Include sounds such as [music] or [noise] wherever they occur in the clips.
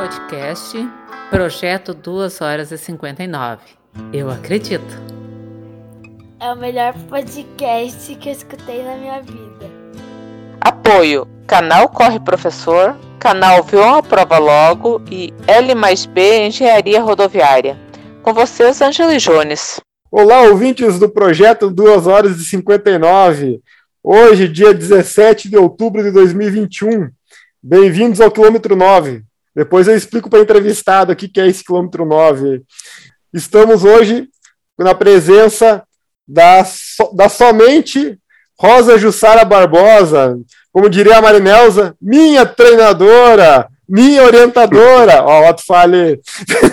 podcast Projeto 2 horas e 59. Eu acredito. É o melhor podcast que eu escutei na minha vida. Apoio: Canal Corre Professor, Canal Vion a Prova Logo e L mais B Engenharia Rodoviária. Com vocês, Angela Jones. Olá, ouvintes do projeto 2 horas e 59. Hoje, dia 17 de outubro de 2021. Bem-vindos ao quilômetro 9. Depois eu explico para o entrevistado aqui que é esse quilômetro 9. Estamos hoje na presença da, da somente Rosa Jussara Barbosa, como diria a Marinelza, minha treinadora, minha orientadora, ó, Otto Fale,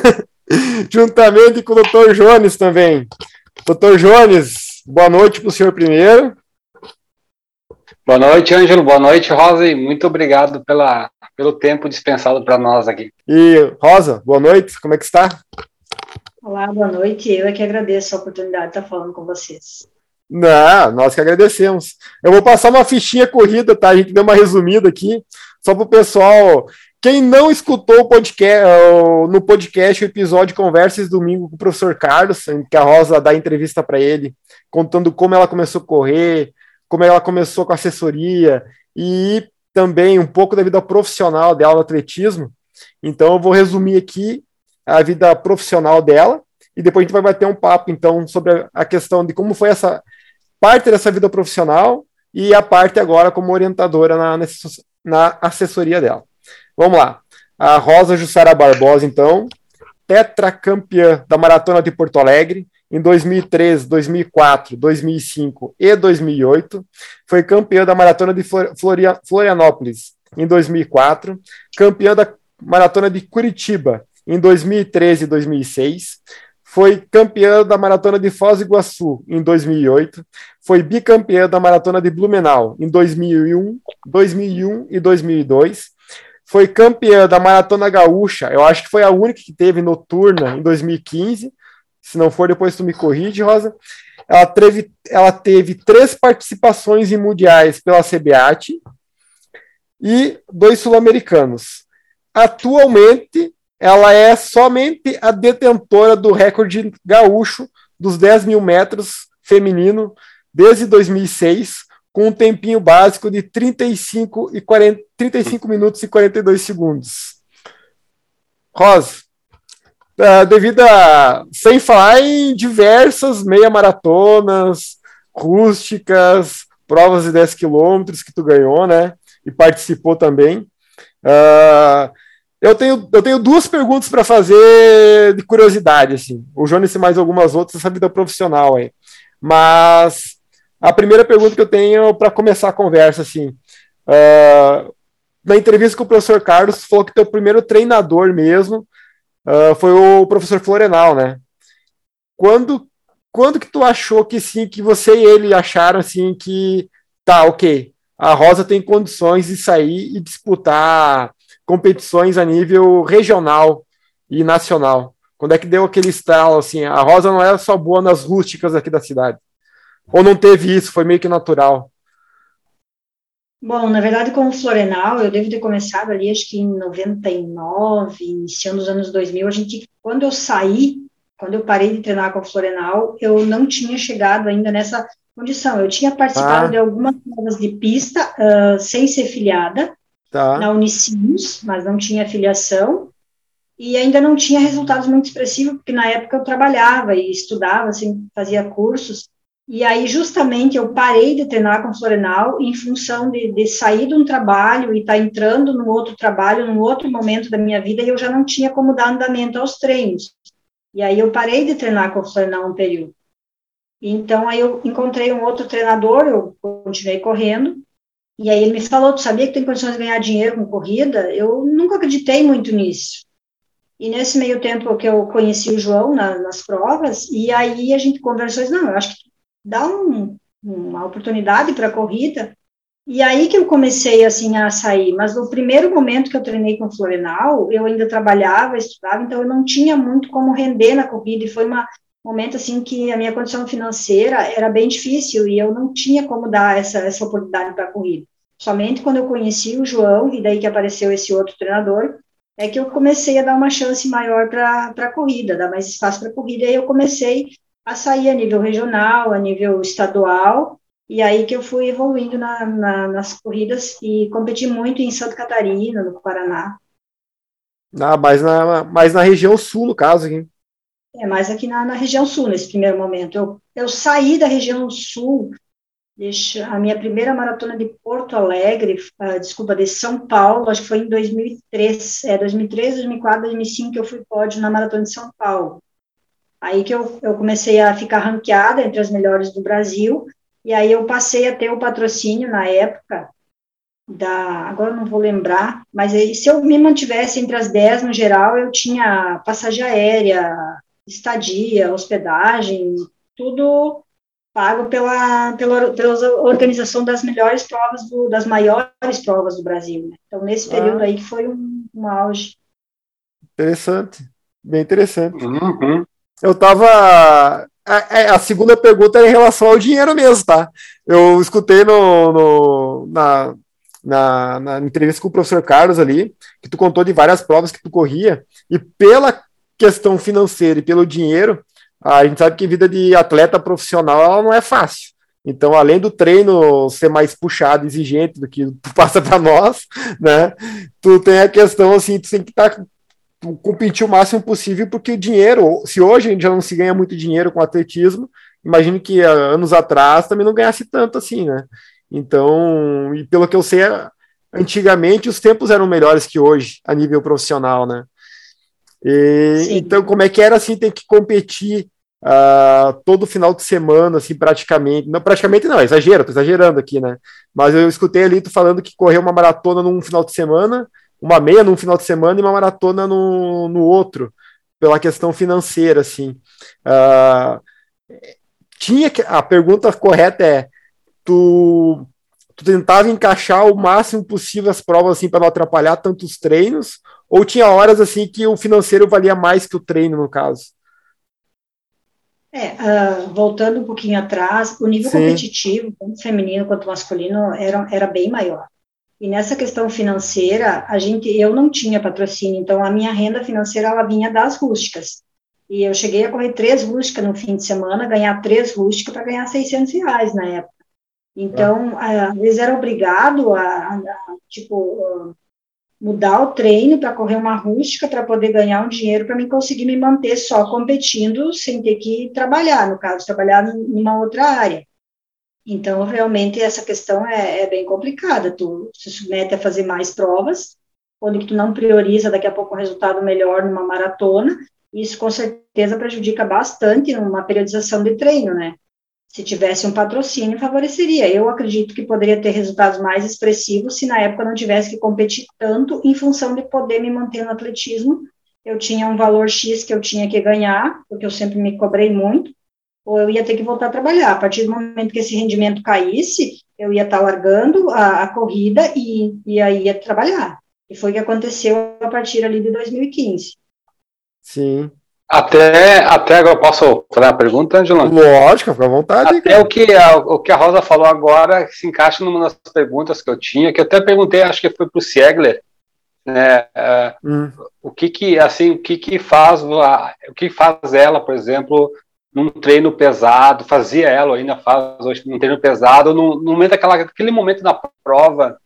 [laughs] juntamente com o Dr. Jones também. Dr. Jones, boa noite para o senhor primeiro. Boa noite, Ângelo. Boa noite, Rosa. E muito obrigado pela, pelo tempo dispensado para nós aqui. E, Rosa, boa noite. Como é que está? Olá, boa noite. Eu é que agradeço a oportunidade de estar falando com vocês. Não, nós que agradecemos. Eu vou passar uma fichinha corrida, tá? A gente deu uma resumida aqui, só para o pessoal. Quem não escutou o podcast, no podcast o episódio Conversas Domingo com o professor Carlos, em que a Rosa dá entrevista para ele, contando como ela começou a correr, como ela começou com assessoria e também um pouco da vida profissional dela no atletismo. Então eu vou resumir aqui a vida profissional dela e depois a gente vai bater um papo então sobre a questão de como foi essa parte dessa vida profissional e a parte agora como orientadora na, na assessoria dela. Vamos lá. A Rosa Jussara Barbosa, então, tetracampeã da Maratona de Porto Alegre, em 2003, 2004, 2005 e 2008. Foi campeã da Maratona de Florianópolis em 2004, campeã da Maratona de Curitiba em 2013 e 2006. Foi campeã da Maratona de Foz do Iguaçu em 2008. Foi bicampeã da Maratona de Blumenau em 2001, 2001 e 2002 foi campeã da Maratona Gaúcha, eu acho que foi a única que teve noturna em 2015, se não for, depois tu me corrige, Rosa. Ela teve, ela teve três participações em mundiais pela CBAT e dois sul-americanos. Atualmente, ela é somente a detentora do recorde gaúcho dos 10 mil metros feminino desde 2006, com um tempinho básico de 35, e 40, 35 minutos e 42 segundos. Rosa, uh, devido a. sem falar em diversas meia maratonas, rústicas, provas de 10 quilômetros que tu ganhou, né? E participou também. Uh, eu tenho, eu tenho duas perguntas para fazer de curiosidade, assim. O Jonas e mais algumas outras, essa vida profissional aí. Mas a primeira pergunta que eu tenho para começar a conversa, assim. Uh, na entrevista com o professor Carlos, falou que teu primeiro treinador mesmo uh, foi o professor Florenal, né? Quando, quando que tu achou que sim, que você e ele acharam assim que tá, ok, a Rosa tem condições de sair e disputar competições a nível regional e nacional? Quando é que deu aquele estalo assim? A Rosa não era só boa nas rústicas aqui da cidade. Ou não teve isso, foi meio que natural? Bom, na verdade, com o Florenal, eu devo ter começado ali, acho que em 99, iniciando os anos 2000, a gente, quando eu saí, quando eu parei de treinar com o Florenal, eu não tinha chegado ainda nessa condição. Eu tinha participado ah. de algumas provas de pista, uh, sem ser filiada, tá. na Unicinos, mas não tinha filiação, e ainda não tinha resultados muito expressivos, porque na época eu trabalhava e estudava, assim, fazia cursos, e aí, justamente, eu parei de treinar com Florenal em função de, de sair de um trabalho e estar tá entrando no outro trabalho, num outro momento da minha vida, e eu já não tinha como dar andamento aos treinos. E aí, eu parei de treinar com Florenal um período. Então, aí eu encontrei um outro treinador, eu continuei correndo, e aí ele me falou, tu sabia que tem condições de ganhar dinheiro com corrida? Eu nunca acreditei muito nisso. E nesse meio tempo que eu conheci o João na, nas provas, e aí a gente conversou, disse, não, eu acho que dá um, uma oportunidade para a corrida. E aí que eu comecei assim a sair, mas no primeiro momento que eu treinei com Florenal, eu ainda trabalhava, estudava, então eu não tinha muito como render na corrida e foi um momento assim que a minha condição financeira era bem difícil e eu não tinha como dar essa, essa oportunidade para a corrida. Somente quando eu conheci o João e daí que apareceu esse outro treinador, é que eu comecei a dar uma chance maior para a corrida, dar mais espaço para a corrida, e eu comecei a sair a nível regional, a nível estadual, e aí que eu fui evoluindo na, na, nas corridas e competi muito em Santa Catarina, no Paraná. Ah, mais na, mais na região sul, no caso. Aqui. É, mais aqui na, na região sul, nesse primeiro momento. Eu, eu saí da região sul, deixa, a minha primeira maratona de Porto Alegre, uh, desculpa, de São Paulo, acho que foi em 2003, é, 2003, 2004, 2005 que eu fui pódio na maratona de São Paulo. Aí que eu, eu comecei a ficar ranqueada entre as melhores do Brasil, e aí eu passei a ter o patrocínio na época da, agora não vou lembrar, mas aí, se eu me mantivesse entre as 10 no geral, eu tinha passagem aérea, estadia, hospedagem, tudo pago pela, pela, pela organização das melhores provas, do, das maiores provas do Brasil. Né? Então, nesse período ah. aí que foi um, um auge. Interessante, bem interessante. Uhum. Eu estava a, é, a, segunda pergunta é em relação ao dinheiro mesmo, tá? Eu escutei no, no na, na, na, entrevista com o professor Carlos ali, que tu contou de várias provas que tu corria, e pela questão financeira e pelo dinheiro, a gente sabe que vida de atleta profissional não é fácil. Então, além do treino ser mais puxado, exigente do que tu [laughs] passa para nós, né? Tu tem a questão assim, tu tem que estar tá competir o máximo possível, porque o dinheiro, se hoje a gente já não se ganha muito dinheiro com atletismo, imagino que anos atrás também não ganhasse tanto assim, né? Então, e pelo que eu sei, antigamente os tempos eram melhores que hoje, a nível profissional, né? E, então, como é que era assim, ter que competir uh, todo final de semana, assim, praticamente? Não, praticamente não, exagero, tô exagerando aqui, né? Mas eu escutei ali tu falando que correu uma maratona num final de semana, uma meia num final de semana e uma maratona no, no outro, pela questão financeira, assim. Uh, tinha que, a pergunta correta é, tu, tu tentava encaixar o máximo possível as provas assim para não atrapalhar tantos treinos, ou tinha horas assim que o financeiro valia mais que o treino, no caso? É, uh, voltando um pouquinho atrás, o nível Sim. competitivo, tanto feminino quanto masculino, era, era bem maior. E nessa questão financeira, a gente, eu não tinha patrocínio, então a minha renda financeira ela vinha das rústicas. E eu cheguei a correr três rústicas no fim de semana, ganhar três rústicas para ganhar 600 reais na época. Então, às vezes era obrigado a, a tipo, mudar o treino para correr uma rústica para poder ganhar um dinheiro para mim conseguir me manter só competindo sem ter que trabalhar, no caso, trabalhar numa outra área. Então, realmente, essa questão é, é, bem complicada. Tu se submete a fazer mais provas, onde tu não prioriza daqui a pouco um resultado melhor numa maratona, isso com certeza prejudica bastante numa periodização de treino, né? Se tivesse um patrocínio, favoreceria. Eu acredito que poderia ter resultados mais expressivos se na época não tivesse que competir tanto em função de poder me manter no atletismo. Eu tinha um valor X que eu tinha que ganhar, porque eu sempre me cobrei muito, ou eu ia ter que voltar a trabalhar. A partir do momento que esse rendimento caísse, eu ia estar largando a, a corrida e, e aí ia trabalhar. E foi o que aconteceu a partir ali de 2015. Sim. Até, até agora, posso fazer a pergunta, Angela? Lógico, fica à vontade. Até o que, a, o que a Rosa falou agora se encaixa numa das perguntas que eu tinha, que eu até perguntei, acho que foi para o Siegler, né, uh, hum. o que que, assim, o que que faz, o que faz ela, por exemplo, num treino pesado, fazia ela, ainda faz hoje num treino pesado, no, no momento daquela, aquele momento da prova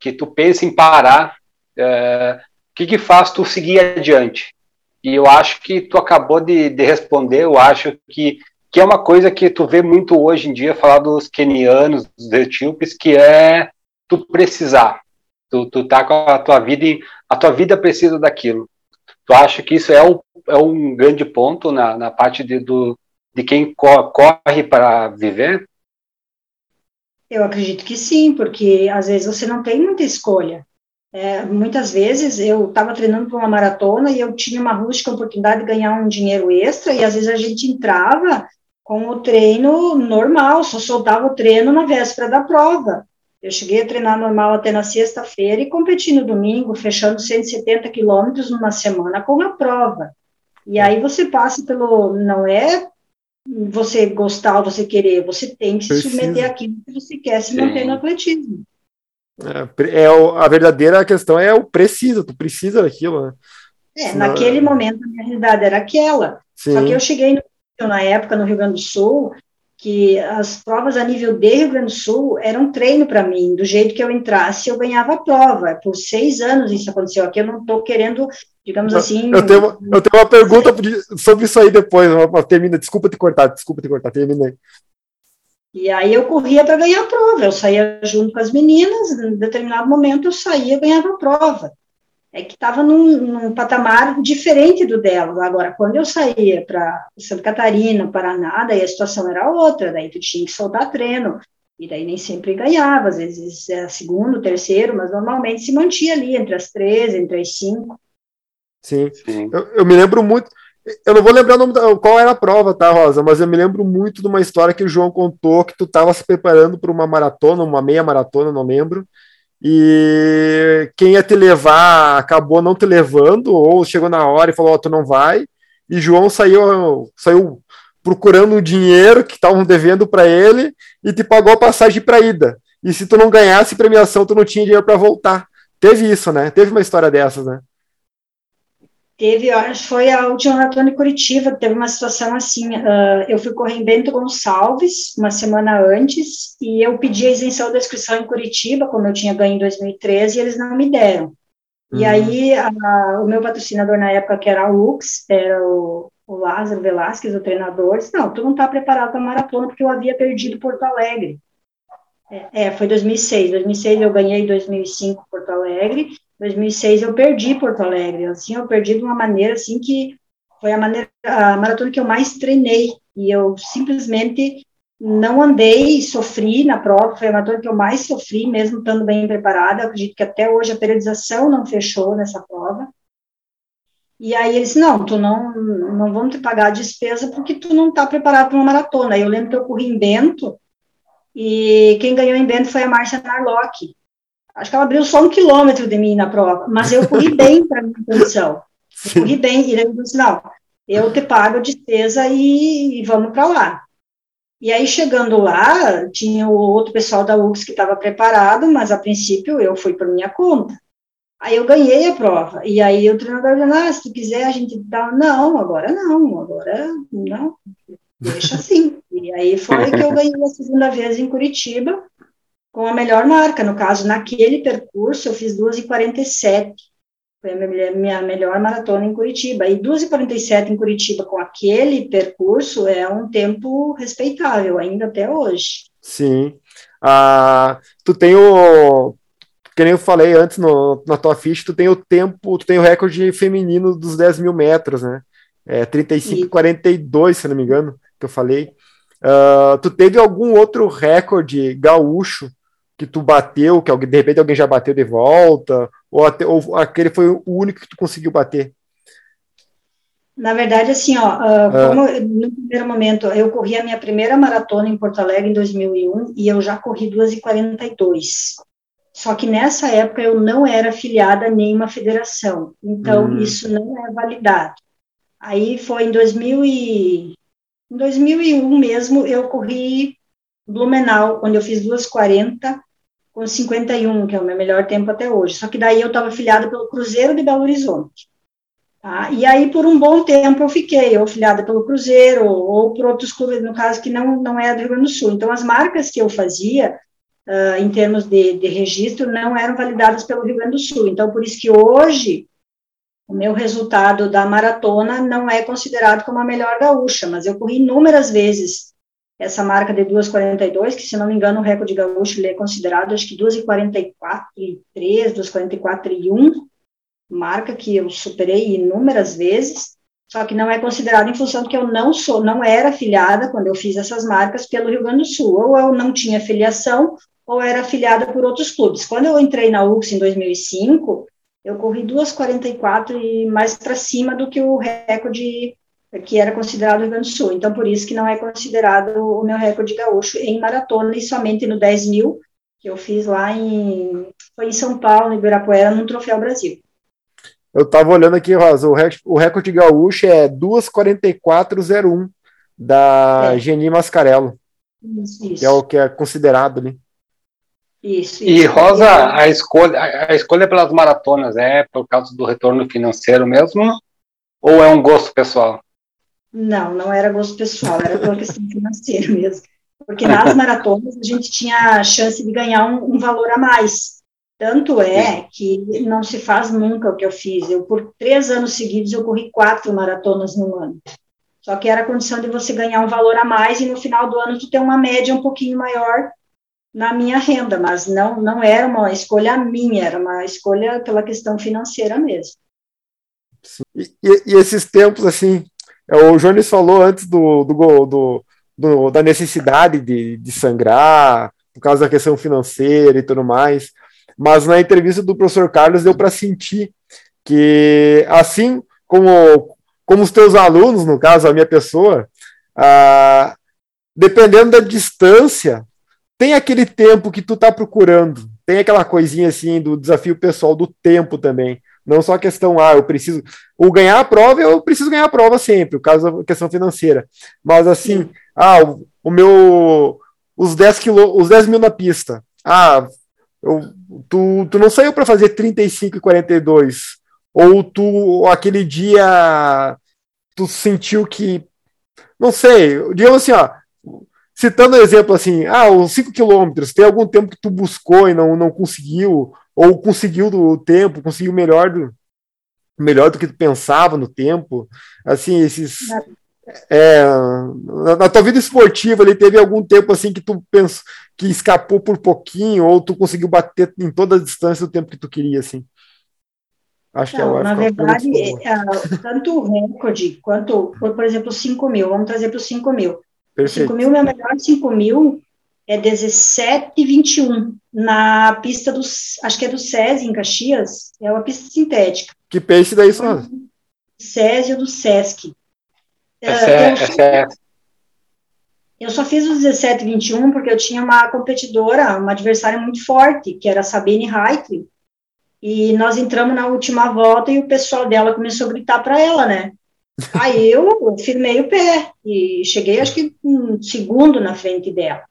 que tu pensa em parar, é, o que que faz tu seguir adiante? E eu acho que tu acabou de, de responder, eu acho que, que é uma coisa que tu vê muito hoje em dia, falar dos kenianos, dos etíopes, que é tu precisar, tu, tu tá com a tua vida, a tua vida precisa daquilo. Tu acha que isso é, o, é um grande ponto na, na parte de, do, de quem corre para viver? Eu acredito que sim, porque às vezes você não tem muita escolha. É, muitas vezes eu estava treinando para uma maratona e eu tinha uma rústica oportunidade de ganhar um dinheiro extra, e às vezes a gente entrava com o treino normal, só soltava o treino na véspera da prova. Eu cheguei a treinar normal até na sexta-feira e competi no domingo, fechando 170 quilômetros numa semana com a prova. E aí você passa pelo. Não é você gostar ou você querer, você tem que se Precisa. submeter àquilo que você quer se Sim. manter no atletismo. É, é, a verdadeira questão é o precisa, tu precisa daquilo, né? É, Senão... naquele momento a minha realidade era aquela. Sim. Só que eu cheguei no, na época no Rio Grande do Sul, que as provas a nível de Rio Grande do Sul eram um treino para mim, do jeito que eu entrasse, eu ganhava a prova. Por seis anos isso aconteceu. Aqui eu não estou querendo, digamos assim. Eu tenho, uma, eu tenho uma pergunta sobre isso aí depois. Termina, desculpa te cortar, desculpa te cortar, terminei. E aí eu corria para ganhar a prova, eu saía junto com as meninas, em determinado momento eu saía e ganhava a prova é que estava num, num, patamar diferente do dela. Agora, quando eu saía para Santa Catarina, Paraná, daí a situação era outra, daí tu tinha que soltar treino, e daí nem sempre ganhava, às vezes era segundo, terceiro, mas normalmente se mantinha ali entre as três, entre as cinco. Sim, Sim. Eu, eu, me lembro muito, eu não vou lembrar o nome da, qual era a prova, tá, Rosa, mas eu me lembro muito de uma história que o João contou, que tu estava se preparando para uma maratona, uma meia maratona, não lembro, e quem ia te levar acabou não te levando, ou chegou na hora e falou: oh, tu não vai. E João saiu, saiu procurando o dinheiro que estavam devendo para ele e te pagou a passagem para ida. E se tu não ganhasse premiação, tu não tinha dinheiro para voltar. Teve isso, né? Teve uma história dessas, né? Teve, acho foi a última maratona de Curitiba, teve uma situação assim, uh, eu fui correr em Bento Gonçalves, uma semana antes, e eu pedi a isenção da inscrição em Curitiba, como eu tinha ganho em 2013, e eles não me deram. Uhum. E aí, a, o meu patrocinador na época, que era a Lux, era o, o Lázaro Velasquez, o treinador, disse, não, tu não está preparado para maratona, porque eu havia perdido Porto Alegre. É, é, foi 2006. 2006 eu ganhei 2005 Porto Alegre 2006 eu perdi Porto Alegre, assim, eu perdi de uma maneira, assim, que foi a, maneira, a maratona que eu mais treinei, e eu simplesmente não andei, sofri na prova, foi a maratona que eu mais sofri, mesmo estando bem preparada, acredito que até hoje a periodização não fechou nessa prova, e aí eles, não, tu não, não vamos te pagar a despesa porque tu não está preparado para uma maratona. Eu lembro que eu corri em Bento, e quem ganhou em Bento foi a Márcia Narlock, Acho que ela abriu só um quilômetro de mim na prova, mas eu corri [laughs] bem para a minha condição. Eu corri bem, e ele disse, não, eu te pago a despesa e, e vamos para lá. E aí, chegando lá, tinha o outro pessoal da UX que estava preparado, mas a princípio eu fui por minha conta. Aí eu ganhei a prova. E aí o treinador disse, ah, se tu quiser, a gente dá. Não, agora não, agora não, deixa assim. E aí foi que eu ganhei a segunda vez em Curitiba, com a melhor marca. No caso, naquele percurso, eu fiz 2h47. Foi a minha, minha melhor maratona em Curitiba. E 2h47 em Curitiba com aquele percurso é um tempo respeitável, ainda até hoje. Sim. Ah, tu tem o. Que nem eu falei antes no, na tua ficha, tu tem o tempo, tu tem o recorde feminino dos 10 mil metros, né? É 35,42, se não me engano, que eu falei. Uh, tu teve algum outro recorde gaúcho que tu bateu, que alguém, de repente alguém já bateu de volta, ou, até, ou aquele foi o único que tu conseguiu bater? Na verdade, assim, ó, uh, como no primeiro momento eu corri a minha primeira maratona em Porto Alegre em 2001 e eu já corri 2h42. Só que nessa época eu não era afiliada a nenhuma federação, então hum. isso não é validado. Aí foi em 2000 e, em 2001 mesmo eu corri Blumenau, onde eu fiz 2h40 com 51, que é o meu melhor tempo até hoje. Só que daí eu estava afiliada pelo Cruzeiro de Belo Horizonte. Tá? E aí, por um bom tempo, eu fiquei ou afiliada pelo Cruzeiro ou por outros clubes, no caso, que não, não é do Rio Grande do Sul. Então, as marcas que eu fazia, uh, em termos de, de registro, não eram validadas pelo Rio Grande do Sul. Então, por isso que hoje, o meu resultado da maratona não é considerado como a melhor gaúcha, mas eu corri inúmeras vezes essa marca de 2,42, que se não me engano o recorde gaúcho ele é considerado acho que 2,44 e 3, 2,44 e 1, marca que eu superei inúmeras vezes, só que não é considerado em função de que eu não sou, não era afiliada quando eu fiz essas marcas pelo Rio Grande do Sul, ou eu não tinha filiação, ou era afiliada por outros clubes. Quando eu entrei na UX em 2005, eu corri 2,44 e mais para cima do que o recorde que era considerado o Rio Grande do Sul. Então, por isso que não é considerado o meu recorde gaúcho em maratona e somente no 10 mil, que eu fiz lá em, foi em São Paulo, em Ibirapuera, no Troféu Brasil. Eu estava olhando aqui, Rosa, o, rec o recorde gaúcho é 2,44,01 da é. Geni Mascarello, isso, isso. que é o que é considerado ali. Isso, E Rosa, a escolha, a escolha pelas maratonas é por causa do retorno financeiro mesmo? Ou é um gosto pessoal? Não, não era gosto pessoal, era pela questão financeira [laughs] mesmo. Porque nas [laughs] maratonas a gente tinha a chance de ganhar um, um valor a mais. Tanto é que não se faz nunca o que eu fiz. Eu, por três anos seguidos, eu corri quatro maratonas no ano. Só que era a condição de você ganhar um valor a mais e no final do ano tu ter uma média um pouquinho maior na minha renda, mas não, não era uma escolha minha, era uma escolha pela questão financeira mesmo. E, e, esses tempos, assim, o Jones falou antes do, do, do, do, da necessidade de, de sangrar, por causa da questão financeira e tudo mais, mas na entrevista do professor Carlos deu para sentir que, assim como, como os teus alunos, no caso, a minha pessoa, ah, dependendo da distância, tem aquele tempo que tu tá procurando, tem aquela coisinha assim do desafio pessoal do tempo também. Não só a questão, ah, eu preciso. O ganhar a prova, eu preciso ganhar a prova sempre, o caso da questão financeira. Mas assim, ah, o, o meu. Os 10, quilô, os 10 mil na pista. Ah, eu, tu, tu não saiu para fazer 35 e 42. Ou tu, aquele dia, tu sentiu que. Não sei, digamos assim, ó. Citando um exemplo assim, ah, os 5 quilômetros, tem algum tempo que tu buscou e não, não conseguiu, ou conseguiu do tempo, conseguiu melhor do, melhor do que tu pensava no tempo. Assim, esses. É, na, na, tua vida esportiva, ele teve algum tempo assim que tu pensou que escapou por pouquinho, ou tu conseguiu bater em toda a distância do tempo que tu queria, assim? Acho Não, que é Na verdade, é, tanto o recorde quanto, por, por exemplo, 5 mil, vamos trazer para os 5 mil. Perfeito. 5 mil, meu melhor 5 mil é 17,21 na pista dos, acho que é do SESI em Caxias, é uma pista sintética. Que peixe daí, só? SESI ou do SESC. É, é, eu, só, é eu só fiz os 17,21 porque eu tinha uma competidora, uma adversária muito forte, que era a Sabine Heitley, e nós entramos na última volta e o pessoal dela começou a gritar para ela, né? Aí eu firmei o pé e cheguei, acho que um segundo na frente dela.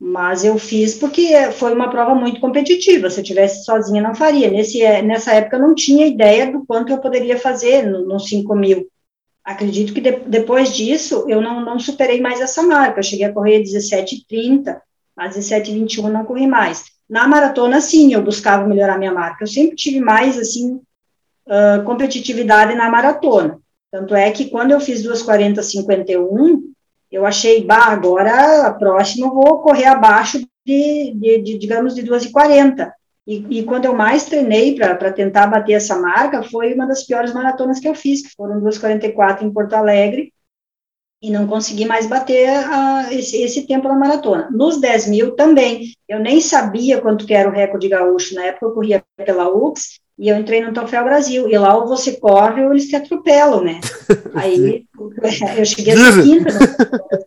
Mas eu fiz porque foi uma prova muito competitiva. Se eu tivesse sozinha, não faria. Nesse, nessa época, eu não tinha ideia do quanto eu poderia fazer nos no 5 mil. Acredito que de, depois disso, eu não, não superei mais essa marca. Eu cheguei a correr 17,30, mas 17,21 não corri mais. Na maratona, sim, eu buscava melhorar minha marca. Eu sempre tive mais, assim, uh, competitividade na maratona. Tanto é que quando eu fiz 2,40,51, eu achei, bah, agora a próxima eu vou correr abaixo de, de, de digamos, de 2,40. E, e quando eu mais treinei para tentar bater essa marca, foi uma das piores maratonas que eu fiz, que foram 2,44 em Porto Alegre, e não consegui mais bater esse, esse, tempo na maratona. Nos 10 mil também, eu nem sabia quanto que era o recorde gaúcho, na época eu corria pela UX, e eu entrei no Troféu Brasil, e lá ou você corre ou eles te atropelam, né? [laughs] Aí [laughs] eu cheguei a quinta. Né?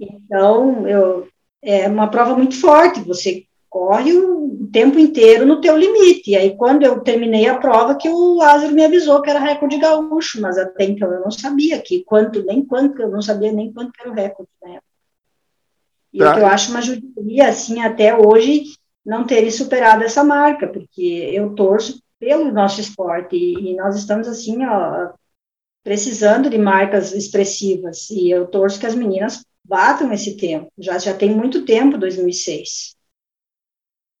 Então, eu, é uma prova muito forte, você corre o tempo inteiro no teu limite. E aí, quando eu terminei a prova, que o Lázaro me avisou que era recorde gaúcho, mas até então eu não sabia que quanto, nem quanto, eu não sabia nem quanto era o recorde na época. E tá. o que eu acho uma judiaria, assim, até hoje, não terem superado essa marca, porque eu torço pelo nosso esporte e, e nós estamos assim, ó, precisando de marcas expressivas e eu torço que as meninas batam esse tempo. Já já tem muito tempo, 2006.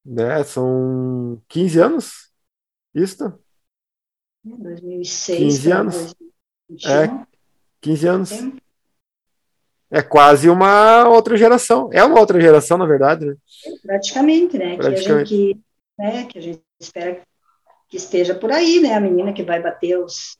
Né, são 15 anos? Isso? 2006. 15 anos. 2021. É, 15 anos. Tempo é quase uma outra geração. É uma outra geração, na verdade, né? Praticamente, né? Praticamente. Que, a gente, né? que a gente espera que esteja por aí, né? A menina que vai bater os,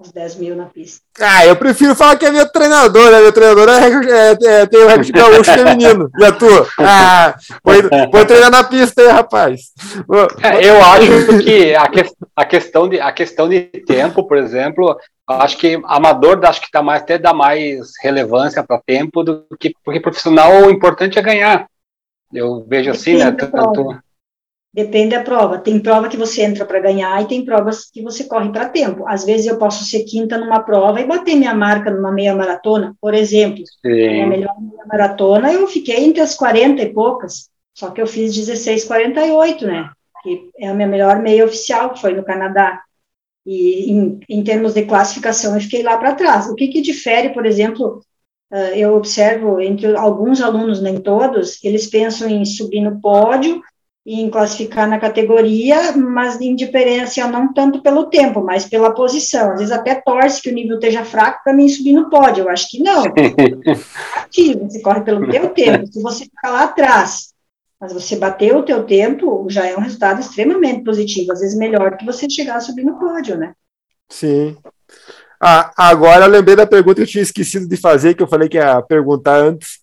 os 10 mil na pista. Ah, eu prefiro falar que é meu treinador, né? Meu treinador é, é, é tem o recorde gaúcho feminino. E a tua? Ah, foi, foi treinar na pista aí, rapaz. É, eu acho que a, que a, questão de, a questão de tempo, por exemplo, acho que amador acho que dá mais, até dá mais relevância para tempo do que porque profissional o importante é ganhar. Eu vejo assim, né? Tanto, Depende da prova. Tem prova que você entra para ganhar e tem provas que você corre para tempo. Às vezes eu posso ser quinta numa prova e bater minha marca numa meia maratona, por exemplo. Sim. Na melhor meia maratona eu fiquei entre as 40 e poucas. Só que eu fiz 16,48, né? Que é a minha melhor meia oficial, que foi no Canadá. E em, em termos de classificação, eu fiquei lá para trás. O que, que difere, por exemplo, eu observo entre alguns alunos, nem todos, eles pensam em subir no pódio em classificar na categoria, mas em diferença não tanto pelo tempo, mas pela posição. Às vezes até torce que o nível esteja fraco para mim subir no pódio. Eu acho que não. [laughs] Ativo, você corre pelo teu tempo. Se você ficar lá atrás, mas você bater o teu tempo, já é um resultado extremamente positivo. Às vezes melhor do que você chegar a subir no pódio, né? Sim. Ah, agora eu lembrei da pergunta que eu tinha esquecido de fazer, que eu falei que ia perguntar antes.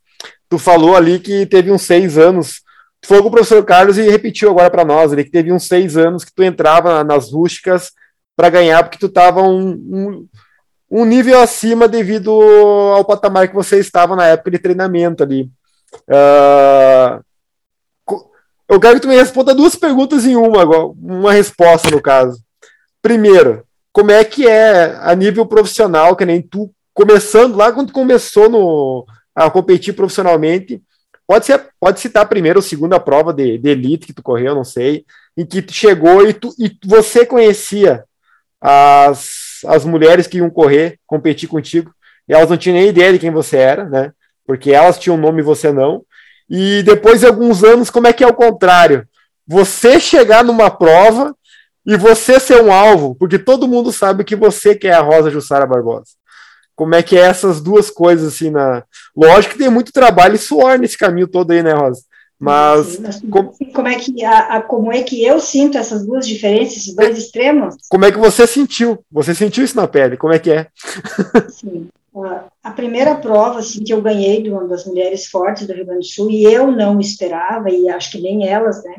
Tu falou ali que teve uns seis anos. Tu falou com o professor Carlos e repetiu agora para nós ali que teve uns seis anos que tu entrava nas rústicas para ganhar, porque tu estava um, um, um, nível acima devido ao patamar que você estava na época de treinamento ali. Uh, eu quero que tu me responda duas perguntas em uma, uma resposta no caso. Primeiro, como é que é a nível profissional, que nem tu, começando lá quando começou no, a competir profissionalmente, pode, ser, pode citar primeiro ou segunda prova de, de elite que tu correu, não sei, em que tu chegou e, tu, e você conhecia as, as mulheres que iam correr, competir contigo, e elas não tinham nem ideia de quem você era, né? Porque elas tinham nome e você não. E depois de alguns anos, como é que é o contrário? Você chegar numa prova e você ser um alvo, porque todo mundo sabe que você quer a Rosa Jussara Barbosa. Como é que é essas duas coisas assim na. Lógico que tem muito trabalho e suor nesse caminho todo aí, né, Rosa? Mas, Sim, como... como... é que a, a, como é que eu sinto essas duas diferenças, esses dois extremos? Como é que você sentiu? Você sentiu isso na pele? Como é que é? [laughs] Sim. A primeira prova assim, que eu ganhei de uma das mulheres fortes do Rio Grande do Sul, e eu não esperava, e acho que nem elas, né?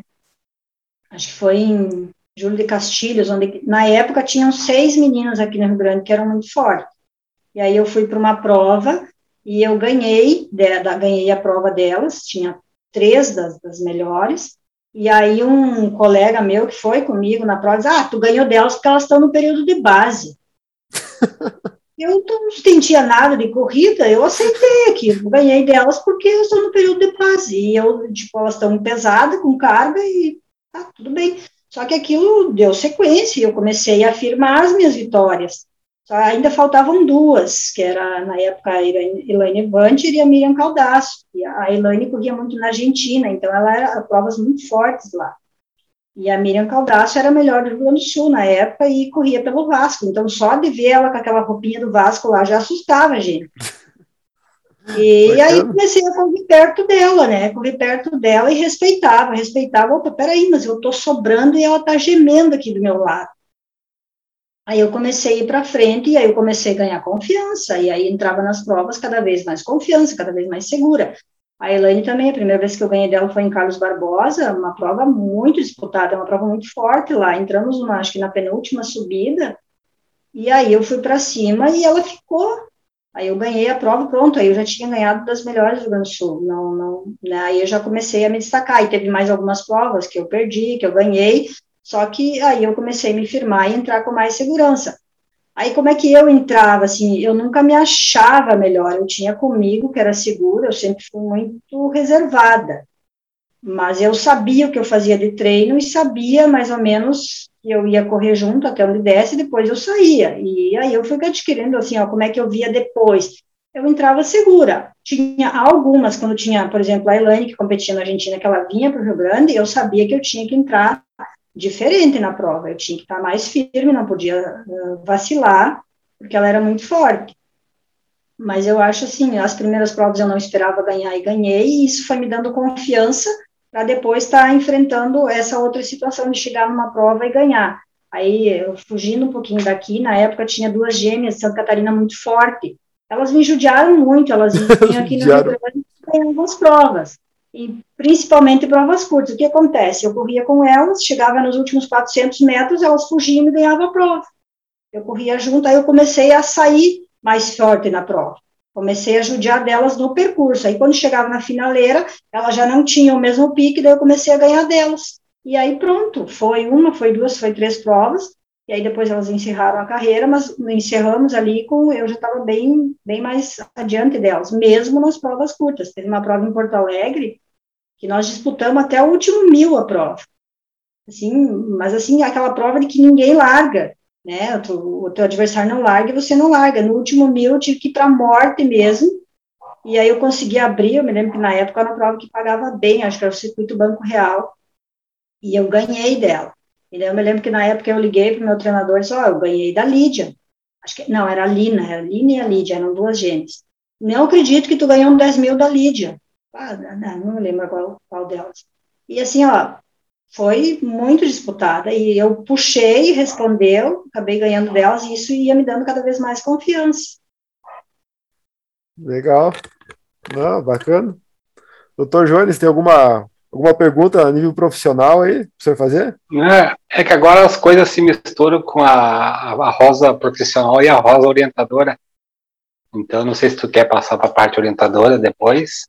Acho que foi em Júlio de Castilhos, onde na época tinham seis meninas aqui no Rio Grande que eram muito fortes. E aí eu fui para uma prova e eu ganhei, de, da, ganhei a prova delas, tinha três das, das, melhores, e aí um colega meu que foi comigo na prova disse, ah, tu ganhou delas porque elas estão no período de base. [laughs] eu não sentia nada de corrida, eu aceitei aquilo, ganhei delas porque eu estou no período de base, e eu, tipo, elas estão pesadas, com carga, e tá, tudo bem. Só que aquilo deu sequência, eu comecei a afirmar as minhas vitórias. Ainda faltavam duas, que era, na época, a Elaine Vanter e a Miriam Caldaço. E a Elaine corria muito na Argentina, então ela era provas muito fortes lá. E a Miriam Caldaço era a melhor do Rio Grande do Sul na época e corria pelo Vasco. Então, só de ver ela com aquela roupinha do Vasco lá já assustava a gente. [laughs] E aí comecei a correr perto dela, né? Correr perto dela e respeitava, respeitava. Opa, peraí, mas eu tô sobrando e ela tá gemendo aqui do meu lado. Aí eu comecei a ir para frente e aí eu comecei a ganhar confiança. E aí entrava nas provas cada vez mais confiança, cada vez mais segura. A Elaine também, a primeira vez que eu ganhei dela foi em Carlos Barbosa, uma prova muito disputada, uma prova muito forte lá. Entramos, acho que na penúltima subida, e aí eu fui para cima e ela ficou Aí eu ganhei a prova, pronto, aí eu já tinha ganhado das melhores do Rio Sul. Não, não, né? Aí eu já comecei a me destacar, e teve mais algumas provas que eu perdi, que eu ganhei, só que aí eu comecei a me firmar e entrar com mais segurança. Aí como é que eu entrava, assim, eu nunca me achava melhor, eu tinha comigo que era seguro, eu sempre fui muito reservada, mas eu sabia o que eu fazia de treino e sabia mais ou menos que eu ia correr junto até onde desce, e depois eu saía. E aí eu fui adquirindo, assim, ó, como é que eu via depois. Eu entrava segura. Tinha algumas, quando tinha, por exemplo, a Elaine, que competia na Argentina, que ela vinha para o Rio Grande, eu sabia que eu tinha que entrar diferente na prova. Eu tinha que estar mais firme, não podia uh, vacilar, porque ela era muito forte. Mas eu acho assim, as primeiras provas eu não esperava ganhar e ganhei, e isso foi me dando confiança para depois estar tá enfrentando essa outra situação de chegar numa prova e ganhar. Aí, eu, fugindo um pouquinho daqui, na época tinha duas gêmeas de Santa Catarina muito forte. Elas me judiaram muito, elas vinham [laughs] aqui no Rio Grande ganhar algumas provas, e principalmente provas curtas. O que acontece? Eu corria com elas, chegava nos últimos 400 metros, elas fugiam e ganhavam a prova. Eu corria junto, aí eu comecei a sair mais forte na prova. Comecei a judiar delas no percurso. Aí, quando chegava na finaleira, elas já não tinham o mesmo pique, daí eu comecei a ganhar delas. E aí, pronto, foi uma, foi duas, foi três provas. E aí, depois elas encerraram a carreira, mas encerramos ali com. Eu já estava bem, bem mais adiante delas, mesmo nas provas curtas. Teve uma prova em Porto Alegre, que nós disputamos até o último mil a prova. Assim, mas assim, aquela prova de que ninguém larga, né? O teu, o teu adversário não larga e você não larga. No último mil eu tive que ir para a morte mesmo, e aí eu consegui abrir, eu me lembro que na época era uma prova que pagava bem, acho que era o Circuito Banco Real, e eu ganhei dela. E eu me lembro que na época eu liguei para o meu treinador e disse, ó, oh, eu ganhei da Lídia. Acho que, não, era a Lina, era a Lina e a Lídia, eram duas gêmeas. Não acredito que tu ganhou um 10 mil da Lídia. Ah, não, não lembro qual, qual delas. E assim, ó, foi muito disputada, e eu puxei, respondeu, acabei ganhando delas, e isso ia me dando cada vez mais confiança. Legal. Não, bacana. Doutor Jones, tem alguma, alguma pergunta a nível profissional aí para você fazer? É, é que agora as coisas se misturam com a, a rosa profissional e a rosa orientadora. Então, não sei se tu quer passar para a parte orientadora depois,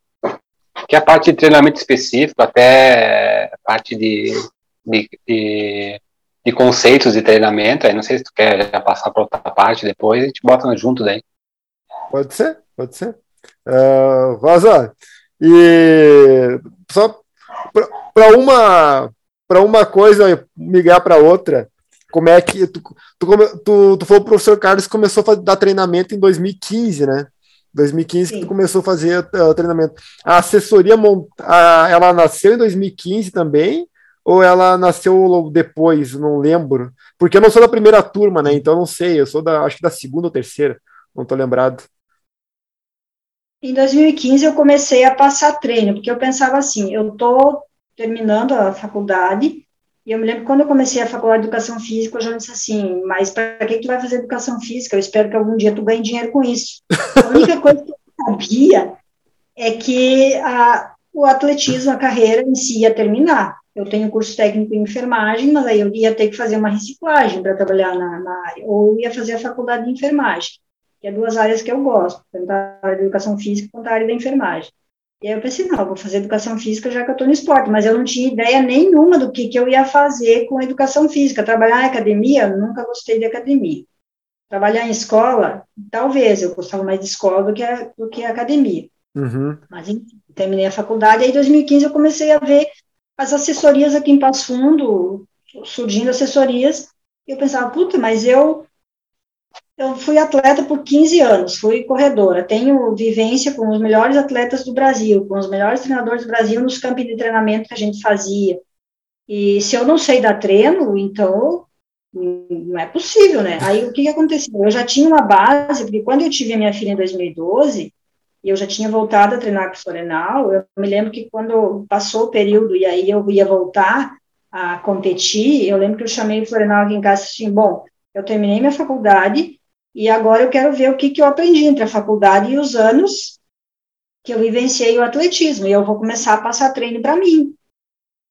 que é a parte de treinamento específico, até parte de, de, de, de conceitos de treinamento. Aí não sei se tu quer já passar para outra parte depois, a gente bota junto daí. Pode ser, pode ser. Uh, Rosa, e só para uma para uma coisa migrar para outra, como é que tu, tu, tu, tu foi o professor Carlos começou a dar treinamento em 2015, né? 2015 Sim. que tu começou a fazer uh, treinamento. A assessoria a, ela nasceu em 2015 também ou ela nasceu depois? Não lembro, porque eu não sou da primeira turma, né? Então não sei. Eu sou da acho que da segunda ou terceira, não tô lembrado. Em 2015 eu comecei a passar treino, porque eu pensava assim, eu tô terminando a faculdade e eu me lembro quando eu comecei a faculdade de educação física, eu já disse assim, mas para que tu vai fazer educação física? Eu espero que algum dia tu ganhe dinheiro com isso. A única coisa que eu sabia é que a, o atletismo, a carreira em si ia terminar. Eu tenho curso técnico em enfermagem, mas aí eu ia ter que fazer uma reciclagem para trabalhar na, na, área, ou ia fazer a faculdade de enfermagem, que é duas áreas que eu gosto, tanto a área da educação física quanto a área da enfermagem. E aí eu pensei, não, vou fazer educação física já que eu estou no esporte, mas eu não tinha ideia nenhuma do que, que eu ia fazer com educação física. Trabalhar em academia, nunca gostei de academia. Trabalhar em escola, talvez, eu gostava mais de escola do que, a, do que academia. Uhum. Mas, enfim, terminei a faculdade, aí em 2015 eu comecei a ver as assessorias aqui em Passo Fundo, surgindo assessorias, e eu pensava, puta, mas eu eu fui atleta por 15 anos, fui corredora, tenho vivência com os melhores atletas do Brasil, com os melhores treinadores do Brasil nos campos de treinamento que a gente fazia. E se eu não sei dar treino, então não é possível, né? Aí o que, que aconteceu? Eu já tinha uma base, porque quando eu tive a minha filha em 2012, e eu já tinha voltado a treinar com o Florenal, eu me lembro que quando passou o período e aí eu ia voltar a competir, eu lembro que eu chamei o Florenal aqui em casa e assim, bom, eu terminei minha faculdade, e agora eu quero ver o que, que eu aprendi entre a faculdade e os anos que eu vivenciei o atletismo. E eu vou começar a passar treino para mim.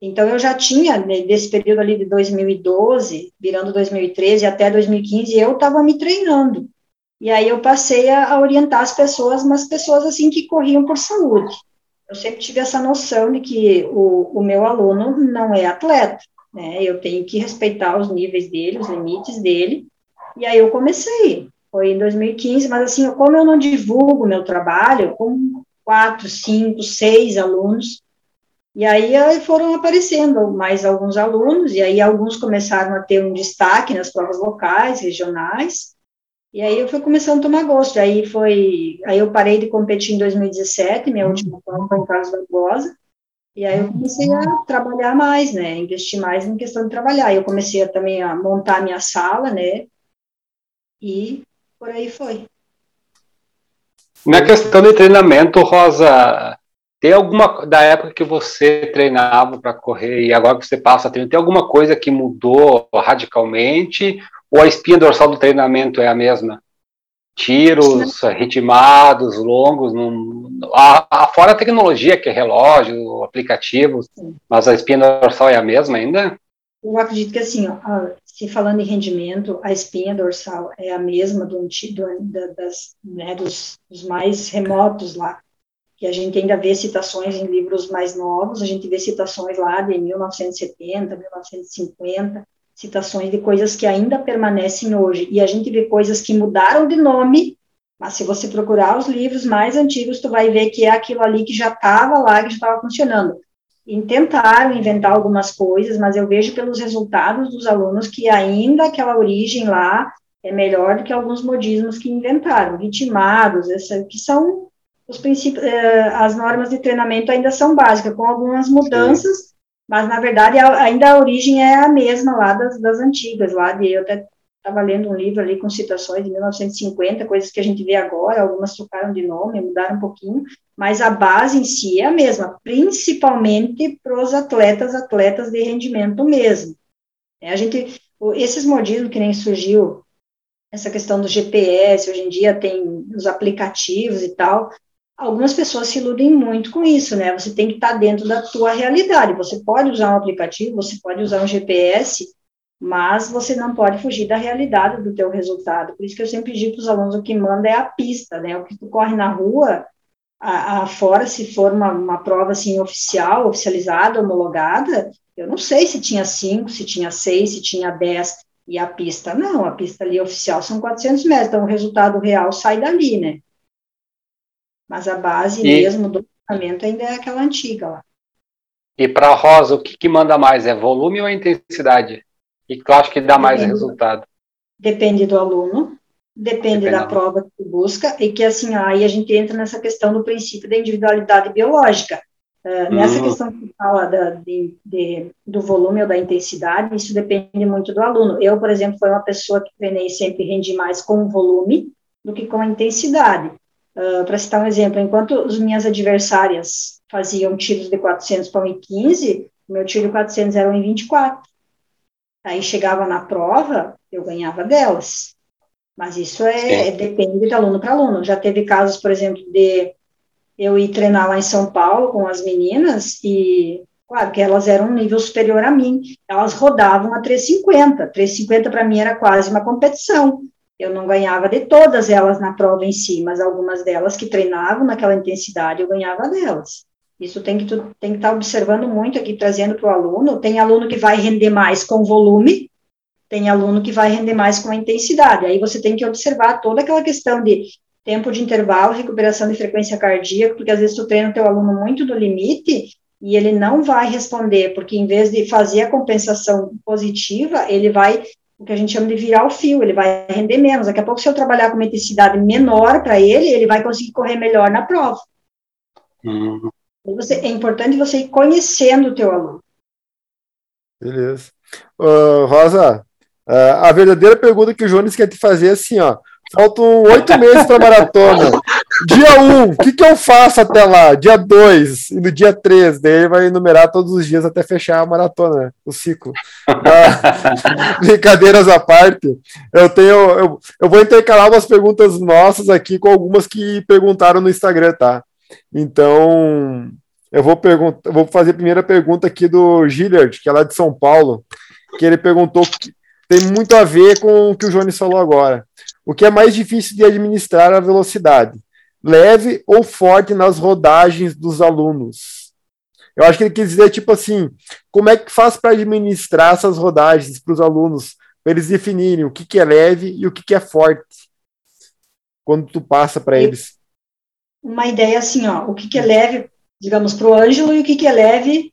Então, eu já tinha, né, desse período ali de 2012, virando 2013 até 2015, eu estava me treinando. E aí eu passei a, a, orientar as pessoas, mas pessoas assim que corriam por saúde. Eu sempre tive essa noção de que o, o meu aluno não é atleta, né? Eu tenho que respeitar os níveis dele, os limites dele. E aí eu comecei foi em 2015, mas assim, como eu não divulgo meu trabalho, com quatro, cinco, seis alunos, e aí foram aparecendo mais alguns alunos, e aí alguns começaram a ter um destaque nas provas locais, regionais, e aí eu fui começando a tomar gosto, aí foi, aí eu parei de competir em 2017, minha última prova foi em Carlos Barbosa, e aí eu comecei a trabalhar mais, né, investir mais em questão de trabalhar, eu comecei a, também a montar minha sala, né, e por aí foi. Na questão de treinamento, Rosa, tem alguma da época que você treinava para correr e agora que você passa a treinar, tem alguma coisa que mudou radicalmente ou a espinha dorsal do treinamento é a mesma? Tiros ritmados, longos, a, a, fora a tecnologia que é relógio, aplicativos, mas a espinha dorsal é a mesma ainda? Eu acredito que assim, ó, se falando em rendimento, a espinha dorsal é a mesma do, das, né, dos, dos, mais remotos lá, que a gente ainda vê citações em livros mais novos, a gente vê citações lá de 1970, 1950, citações de coisas que ainda permanecem hoje, e a gente vê coisas que mudaram de nome, mas se você procurar os livros mais antigos, tu vai ver que é aquilo ali que já estava lá, que já estava funcionando. Tentaram inventar algumas coisas, mas eu vejo pelos resultados dos alunos que ainda aquela origem lá é melhor do que alguns modismos que inventaram, vitimados, essa, que são os princípios, eh, as normas de treinamento ainda são básicas, com algumas mudanças, Sim. mas na verdade ainda a origem é a mesma lá das, das antigas, lá de, eu até estava lendo um livro ali com citações de 1950, coisas que a gente vê agora, algumas trocaram de nome, mudaram um pouquinho, mas a base em si é a mesma, principalmente para os atletas, atletas de rendimento mesmo. É, a gente, esses modismos que nem surgiu, essa questão do GPS, hoje em dia tem os aplicativos e tal, algumas pessoas se iludem muito com isso, né? Você tem que estar dentro da tua realidade. Você pode usar um aplicativo, você pode usar um GPS, mas você não pode fugir da realidade do teu resultado. Por isso que eu sempre digo para os alunos, o que manda é a pista, né? O que tu corre na rua, a, a fora, se for uma, uma prova assim oficial, oficializada, homologada, eu não sei se tinha cinco, se tinha seis, se tinha dez, e a pista não, a pista ali oficial são 400 metros, então o resultado real sai dali, né? Mas a base e... mesmo do treinamento ainda é aquela antiga lá. E para a Rosa, o que, que manda mais? É volume ou intensidade? E que tu acha que dá mais depende, resultado? Depende do aluno, depende, depende da prova que tu busca, e que assim, aí a gente entra nessa questão do princípio da individualidade biológica. Uh, nessa hum. questão que fala da, de, de, do volume ou da intensidade, isso depende muito do aluno. Eu, por exemplo, fui uma pessoa que treinei sempre rendi mais com o volume do que com a intensidade. Uh, Para citar um exemplo, enquanto as minhas adversárias faziam tiros de 400 para 1,15, meu tiro de 400 era 1,24. Aí chegava na prova, eu ganhava delas. Mas isso é, é depende de aluno para aluno. Já teve casos, por exemplo, de eu ir treinar lá em São Paulo com as meninas e, claro, que elas eram um nível superior a mim. Elas rodavam a 350. 350 para mim era quase uma competição. Eu não ganhava de todas elas na prova em si, mas algumas delas que treinavam naquela intensidade, eu ganhava delas. Isso tem que tu tem que estar tá observando muito aqui, trazendo para o aluno. Tem aluno que vai render mais com volume, tem aluno que vai render mais com a intensidade. Aí você tem que observar toda aquela questão de tempo de intervalo, recuperação de frequência cardíaca, porque às vezes tu treina o teu aluno muito do limite e ele não vai responder, porque em vez de fazer a compensação positiva, ele vai, o que a gente chama de virar o fio, ele vai render menos. Daqui a pouco, se eu trabalhar com uma intensidade menor para ele, ele vai conseguir correr melhor na prova. Uhum. Você, é importante você ir conhecendo o teu aluno. Beleza. Uh, Rosa, uh, a verdadeira pergunta que o Jones quer te fazer é assim, ó. Faltam oito meses para maratona. Dia 1, um, o que, que eu faço até lá? Dia 2 e no dia 3, daí ele vai enumerar todos os dias até fechar a maratona, o ciclo. Ah, [laughs] brincadeiras à parte, eu tenho. Eu, eu vou intercalar umas perguntas nossas aqui com algumas que perguntaram no Instagram, tá? Então, eu vou, perguntar, vou fazer a primeira pergunta aqui do Gillard, que é lá de São Paulo, que ele perguntou tem muito a ver com o que o Jones falou agora. O que é mais difícil de administrar a velocidade? Leve ou forte nas rodagens dos alunos? Eu acho que ele quis dizer, tipo assim, como é que faz para administrar essas rodagens para os alunos, para eles definirem o que, que é leve e o que, que é forte, quando tu passa para eles? uma ideia assim, ó, o que, que é leve, digamos, para o Ângelo e o que, que é leve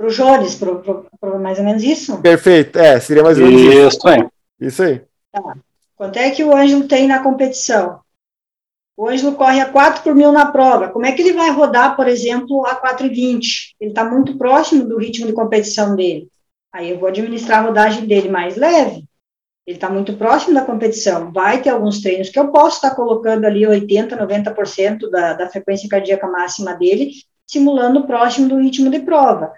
para o Jones, para mais ou menos isso? Perfeito, é, seria mais ou menos isso. Isso aí. Isso aí. Tá. Quanto é que o Ângelo tem na competição? O Ângelo corre a 4 por mil na prova. Como é que ele vai rodar, por exemplo, a 4,20? Ele está muito próximo do ritmo de competição dele. Aí eu vou administrar a rodagem dele mais leve ele está muito próximo da competição. Vai ter alguns treinos que eu posso estar tá colocando ali 80%, 90% da, da frequência cardíaca máxima dele, simulando próximo do ritmo de prova.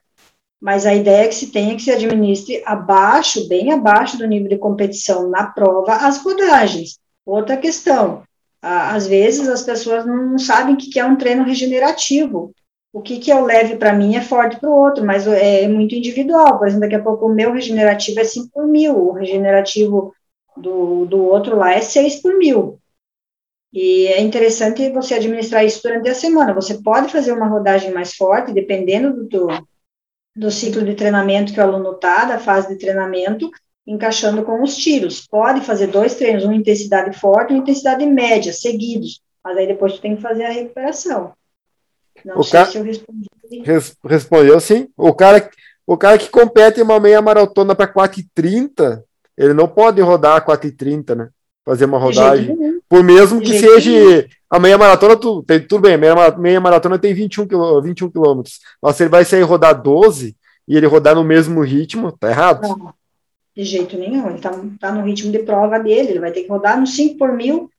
Mas a ideia é que se tenha que se administre abaixo, bem abaixo do nível de competição na prova, as rodagens. Outra questão, às vezes as pessoas não sabem o que é um treino regenerativo o que, que eu leve para mim é forte para o outro, mas é muito individual. Por exemplo, daqui a pouco o meu regenerativo é 5 por mil, o regenerativo do, do outro lá é 6 por mil. E é interessante você administrar isso durante a semana. Você pode fazer uma rodagem mais forte, dependendo do, do ciclo de treinamento que o aluno está, da fase de treinamento, encaixando com os tiros. Pode fazer dois treinos, uma intensidade forte e uma intensidade média, seguidos. Mas aí depois tu tem que fazer a recuperação. Não o sei cara... se eu respondi. Res... Respondeu sim. O cara, o cara que compete em uma meia maratona para 4,30, ele não pode rodar 4,30, né? Fazer uma rodagem. Por mesmo que seja a meia maratona, tu, tem, tudo bem, meia, meia maratona tem 21, quilô, 21 quilômetros. Mas se ele vai sair rodar 12 e ele rodar no mesmo ritmo, tá errado. Não, de jeito nenhum. Ele tá, tá no ritmo de prova dele, ele vai ter que rodar no 5 por mil,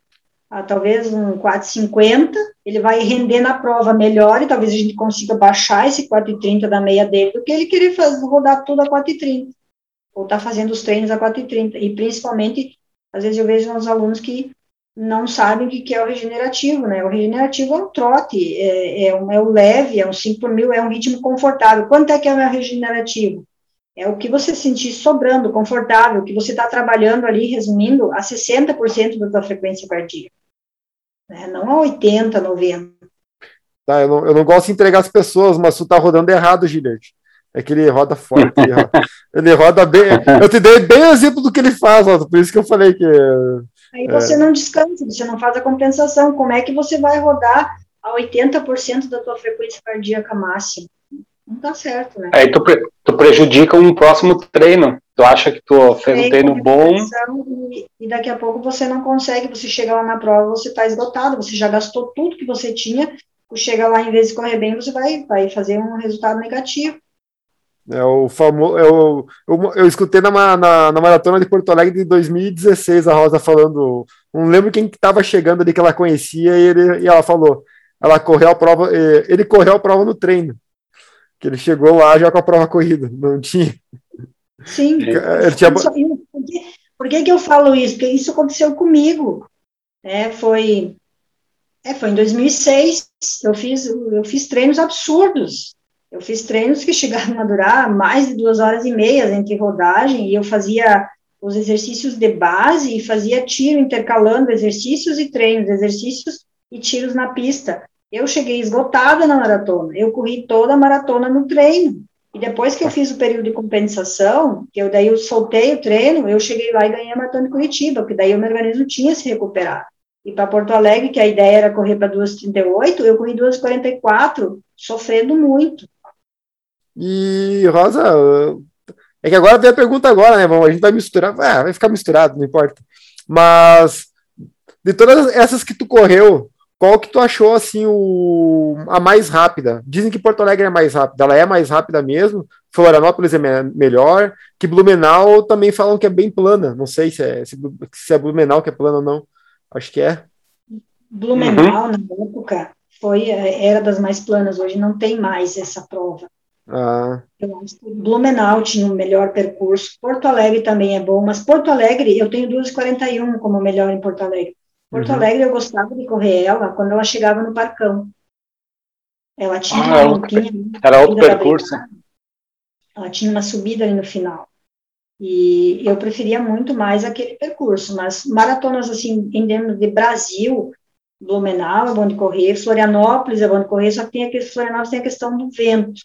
a, talvez um 4,50. Ele vai render na prova melhor e talvez a gente consiga baixar esse 4,30 da meia dele do que ele querer fazer, rodar tudo a 4,30. Ou tá fazendo os treinos a 4,30. E principalmente, às vezes eu vejo uns alunos que não sabem o que é o regenerativo, né? O regenerativo é um trote, é, é, um, é o leve, é um 5 por mil, é um ritmo confortável. Quanto é que é o regenerativo? É o que você sentir sobrando, confortável, que você está trabalhando ali, resumindo, a 60% da tua frequência cardíaca. Né? Não a 80%, 90%. Tá, eu não, eu não gosto de entregar as pessoas, mas tu tá rodando errado, Gilberto. É que ele roda forte. ele, roda, ele roda bem. [laughs] Eu te dei bem o exemplo do que ele faz, ó, por isso que eu falei que Aí você é. não descansa, você não faz a compensação. Como é que você vai rodar a 80% da tua frequência cardíaca máxima? Não tá certo, né? Aí tu, tu prejudica um próximo treino. Tu acha que tu fez um treino bom. E, e, daqui a pouco você não consegue, você chega lá na prova, você está esgotado, você já gastou tudo que você tinha, chega lá, em vez de correr bem, você vai, vai fazer um resultado negativo. É o famoso. Eu, eu, eu, escutei na, na, na, maratona de Porto Alegre de 2016 a Rosa falando. Não lembro quem estava chegando ali que ela conhecia, e, ele, e ela falou. Ela correu a prova. Ele correu a prova no treino. Que ele chegou lá já com a prova corrida. Não tinha. Sim. Ele tinha... Por, que, por que, que eu falo isso? Porque isso aconteceu comigo. É, foi, é, foi em 2006. Eu fiz, eu fiz treinos absurdos eu fiz treinos que chegaram a durar mais de duas horas e meia entre rodagem, e eu fazia os exercícios de base e fazia tiro intercalando exercícios e treinos, exercícios e tiros na pista. Eu cheguei esgotada na maratona, eu corri toda a maratona no treino. E depois que eu fiz o período de compensação, que eu daí eu soltei o treino, eu cheguei lá e ganhei a maratona de Curitiba, porque daí o meu organismo tinha se recuperado. E para Porto Alegre, que a ideia era correr para 2,38, eu corri 2,44, sofrendo muito. E, Rosa, é que agora vem a pergunta agora, né? A gente vai misturar, ah, vai ficar misturado, não importa. Mas de todas essas que tu correu, qual que tu achou assim o, a mais rápida? Dizem que Porto Alegre é mais rápida, ela é mais rápida mesmo. Florianópolis é me melhor, que Blumenau também falam que é bem plana. Não sei se é, se, se é Blumenau que é plana ou não. Acho que é. Blumenau, uhum. na época, foi, era das mais planas, hoje não tem mais essa prova. Ah. Eu acho que Blumenau tinha um melhor percurso. Porto Alegre também é bom, mas Porto Alegre, eu tenho 2,41 como melhor em Porto Alegre. Porto uhum. Alegre, eu gostava de correr ela quando ela chegava no Parcão. Ela tinha ah, uma tinha Era outro percurso. Ela tinha uma subida ali no final. E eu preferia muito mais aquele percurso, mas maratonas assim, em termos de Brasil, Blumenau é bom de correr, Florianópolis é bom de correr, só que tem aquele, Florianópolis tem a questão do vento.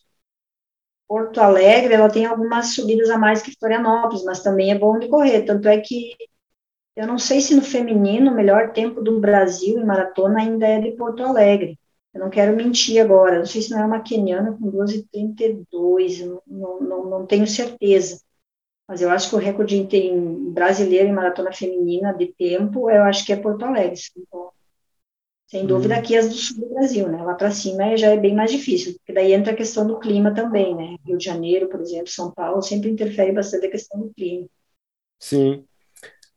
Porto Alegre, ela tem algumas subidas a mais que Florianópolis, mas também é bom de correr. Tanto é que eu não sei se no feminino o melhor tempo do Brasil em maratona ainda é de Porto Alegre. Eu não quero mentir agora. Não sei se não é uma keniana com 12,32, não, não, não tenho certeza. Mas eu acho que o recorde em brasileiro em maratona feminina de tempo, eu acho que é Porto Alegre. Então, sem dúvida uhum. aqui as do sul do Brasil, né? Lá para cima já é bem mais difícil, porque daí entra a questão do clima também, né? Rio de Janeiro, por exemplo, São Paulo, sempre interfere bastante a questão do clima. Sim.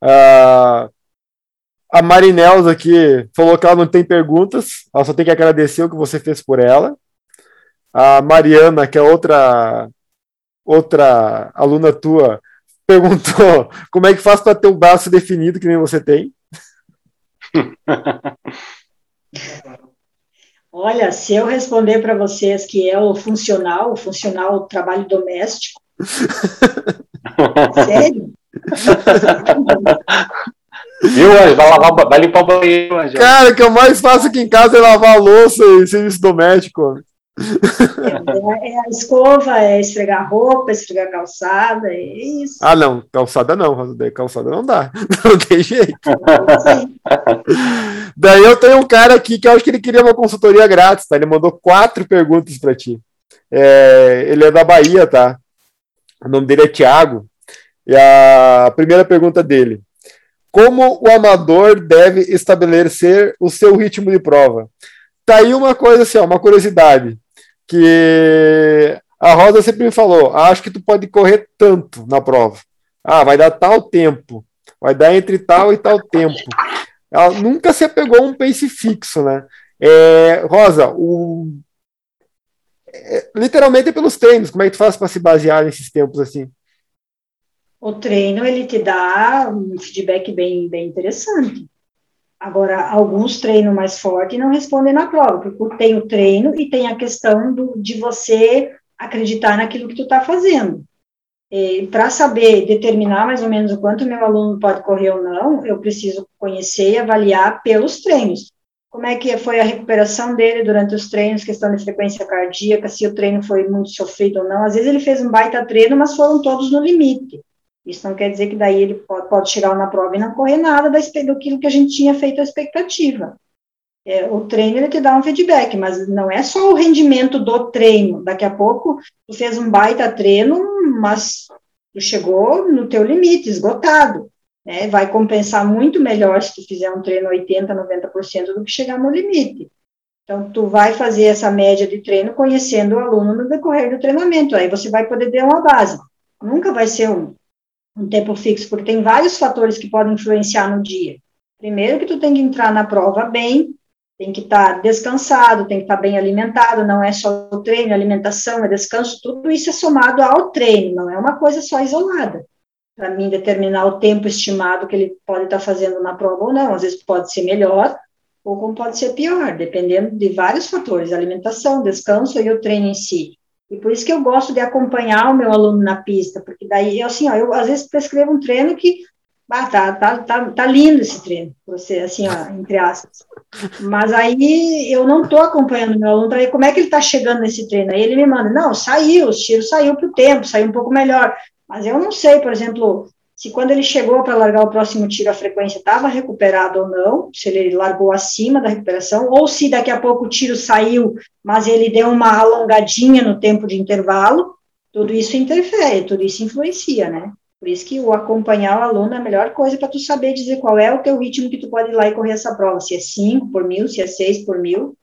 Uh, a Marinelza aqui falou que ela não tem perguntas, ela só tem que agradecer o que você fez por ela. A Mariana, que é outra outra aluna tua, [laughs] perguntou como é que faz para ter o braço definido que nem você tem. [laughs] Olha, se eu responder para vocês que é o funcional, o funcional o trabalho doméstico. [laughs] sério? Viu, Anjo? Vai, lavar, vai limpar o banheiro, Anjo. Cara, o que eu mais faço aqui em casa é lavar a louça e serviço doméstico. É, é, a escova, é esfregar roupa, esfregar calçada, é isso. Ah, não, calçada não, calçada não dá, [laughs] não tem jeito. [laughs] Daí eu tenho um cara aqui que eu acho que ele queria uma consultoria grátis, tá? Ele mandou quatro perguntas para ti. É, ele é da Bahia, tá? O nome dele é Tiago. E a primeira pergunta dele: Como o amador deve estabelecer o seu ritmo de prova? Tá aí uma coisa assim, ó, uma curiosidade, que a Rosa sempre me falou, acho que tu pode correr tanto na prova. Ah, vai dar tal tempo, vai dar entre tal e tal tempo. Ela nunca se apegou a um pace fixo, né? É, Rosa, o... É, literalmente é pelos treinos, como é que tu faz para se basear nesses tempos assim? O treino, ele te dá um feedback bem, bem interessante. Agora, alguns treinam mais forte e não respondem na prova, porque tem o treino e tem a questão do, de você acreditar naquilo que tu está fazendo. Para saber determinar mais ou menos o quanto meu aluno pode correr ou não, eu preciso conhecer e avaliar pelos treinos. Como é que foi a recuperação dele durante os treinos, questão de frequência cardíaca, se o treino foi muito sofrido ou não. Às vezes ele fez um baita treino, mas foram todos no limite. Isso não quer dizer que daí ele pode, pode chegar na prova e não correr nada daquilo que a gente tinha feito a expectativa. É, o treino ele te dá um feedback, mas não é só o rendimento do treino. Daqui a pouco tu fez um baita treino, mas tu chegou no teu limite, esgotado. Né? Vai compensar muito melhor se tu fizer um treino 80, 90% do que chegar no limite. Então, tu vai fazer essa média de treino conhecendo o aluno no decorrer do treinamento. Aí você vai poder ter uma base. Nunca vai ser um, um tempo fixo, porque tem vários fatores que podem influenciar no dia. Primeiro que tu tem que entrar na prova bem, tem que estar tá descansado, tem que estar tá bem alimentado, não é só o treino, alimentação, é descanso, tudo isso é somado ao treino, não é uma coisa só isolada. Para mim, determinar o tempo estimado que ele pode estar tá fazendo na prova ou não, às vezes pode ser melhor, ou como pode ser pior, dependendo de vários fatores, alimentação, descanso e o treino em si. E por isso que eu gosto de acompanhar o meu aluno na pista, porque daí, eu, assim, ó, eu às vezes prescrevo um treino que, ah, tá, tá, tá, tá lindo esse treino, você, assim, ó, entre aspas. Mas aí eu não estou acompanhando o meu aluno ver como é que ele está chegando nesse treino. Aí ele me manda, não, saiu, os tiros saiu para o tempo, saiu um pouco melhor. Mas eu não sei, por exemplo, se quando ele chegou para largar o próximo tiro a frequência estava recuperada ou não, se ele largou acima da recuperação, ou se daqui a pouco o tiro saiu, mas ele deu uma alongadinha no tempo de intervalo, tudo isso interfere, tudo isso influencia, né? Por isso que o acompanhar o aluno é a melhor coisa para tu saber dizer qual é o teu ritmo que tu pode ir lá e correr essa prova, se é 5 por mil, se é 6 por mil.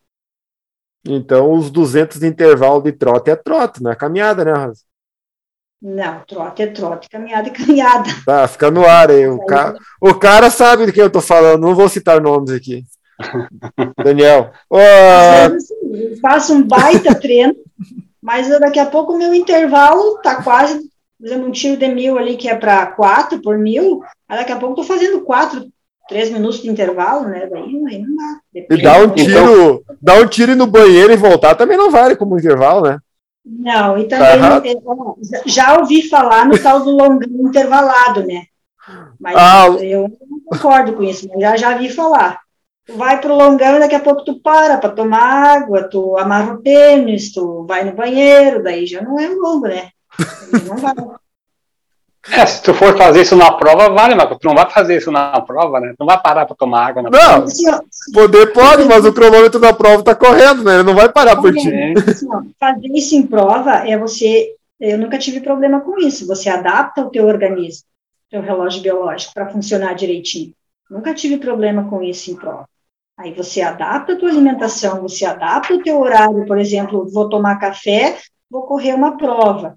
Então, os 200 de intervalo de trote é trote, não é caminhada, né, Rosa? Não, trote é trote, caminhada é caminhada. Tá, fica no ar aí. O, ca... o cara sabe do que eu tô falando, não vou citar nomes aqui. [laughs] Daniel. Uh... Assim, faço um baita treino, mas daqui a pouco o meu intervalo tá quase, exemplo, um tiro de mil ali que é para quatro por mil, aí daqui a pouco tô fazendo quatro, três minutos de intervalo, né? Daí, aí não dá. Depende e dá um tiro, dá um tiro no banheiro e voltar também não vale como intervalo, né? Não, e também uhum. já ouvi falar no tal do longão intervalado, né? Mas ah, eu não concordo com isso, mas já, já vi falar. Tu vai pro longão e daqui a pouco tu para para tomar água, tu amarra o tênis, tu vai no banheiro, daí já não é longo, né? Não vai. É, se tu for fazer isso na prova, vale, mas tu não vai fazer isso na prova, né? Tu não vai parar para tomar água na não, prova. Assim, poder pode, mas o cronômetro da prova tá correndo, né? Ele não vai parar por ti. Assim, fazer isso em prova é você. Eu nunca tive problema com isso. Você adapta o teu organismo, teu relógio biológico, para funcionar direitinho. Nunca tive problema com isso em prova. Aí você adapta a tua alimentação, você adapta o teu horário, por exemplo, vou tomar café, vou correr uma prova.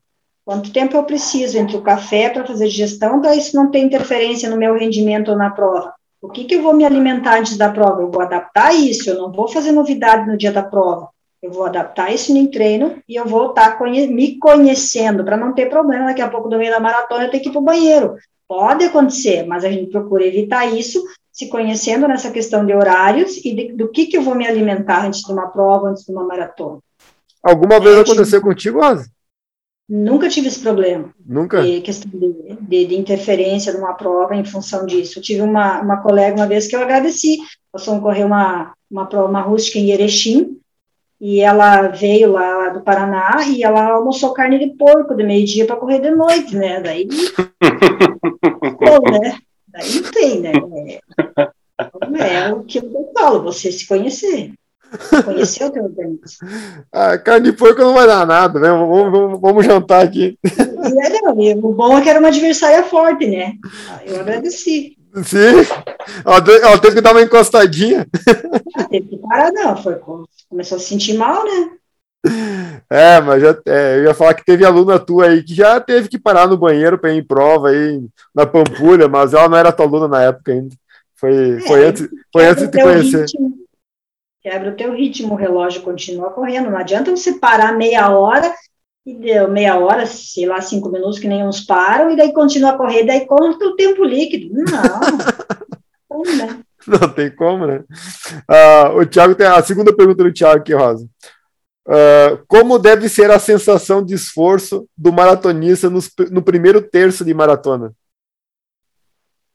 Quanto tempo eu preciso entre o café para fazer digestão para isso não ter interferência no meu rendimento ou na prova? O que, que eu vou me alimentar antes da prova? Eu vou adaptar isso, eu não vou fazer novidade no dia da prova. Eu vou adaptar isso no treino e eu vou estar tá conhe me conhecendo para não ter problema. Daqui a pouco, no meio da maratona, eu tenho que ir para o banheiro. Pode acontecer, mas a gente procura evitar isso, se conhecendo nessa questão de horários e de, do que, que eu vou me alimentar antes de uma prova, antes de uma maratona. Alguma vez aconteceu contigo, Rosa? Nunca tive esse problema. Nunca? De questão de, de, de, interferência numa prova em função disso. Eu tive uma, uma colega uma vez que eu agradeci. Passou a correr uma, uma prova, uma rústica em Erechim, e ela veio lá do Paraná e ela almoçou carne de porco de meio-dia para correr de noite, né? Daí. Bom, né? Daí não tem, né? É, é o que eu falo, você se conhecer. Conhecer o teu organismo. Ah, carne de porco não vai dar nada, né? Vamos, vamos, vamos jantar aqui. É, não, o bom é que era uma adversária forte, né? Eu agradeci. Sim, ela, teve que dar uma encostadinha. Ah, teve que parar, não. Foi, começou a se sentir mal, né? É, mas já, é, eu ia falar que teve aluna tua aí que já teve que parar no banheiro para ir em prova aí na Pampulha, mas ela não era tua aluna na época ainda. Foi, é, foi antes, foi antes de te conhecer. Ritmo, quebra o teu ritmo, o relógio continua correndo. Não adianta você parar meia hora e deu meia hora, sei lá, cinco minutos, que nem uns param, e daí continua a correr, daí conta o tempo líquido. Não, como, né? Não tem como, né? Uh, o Thiago tem a segunda pergunta do Thiago aqui, Rosa. Uh, como deve ser a sensação de esforço do maratonista no, no primeiro terço de maratona?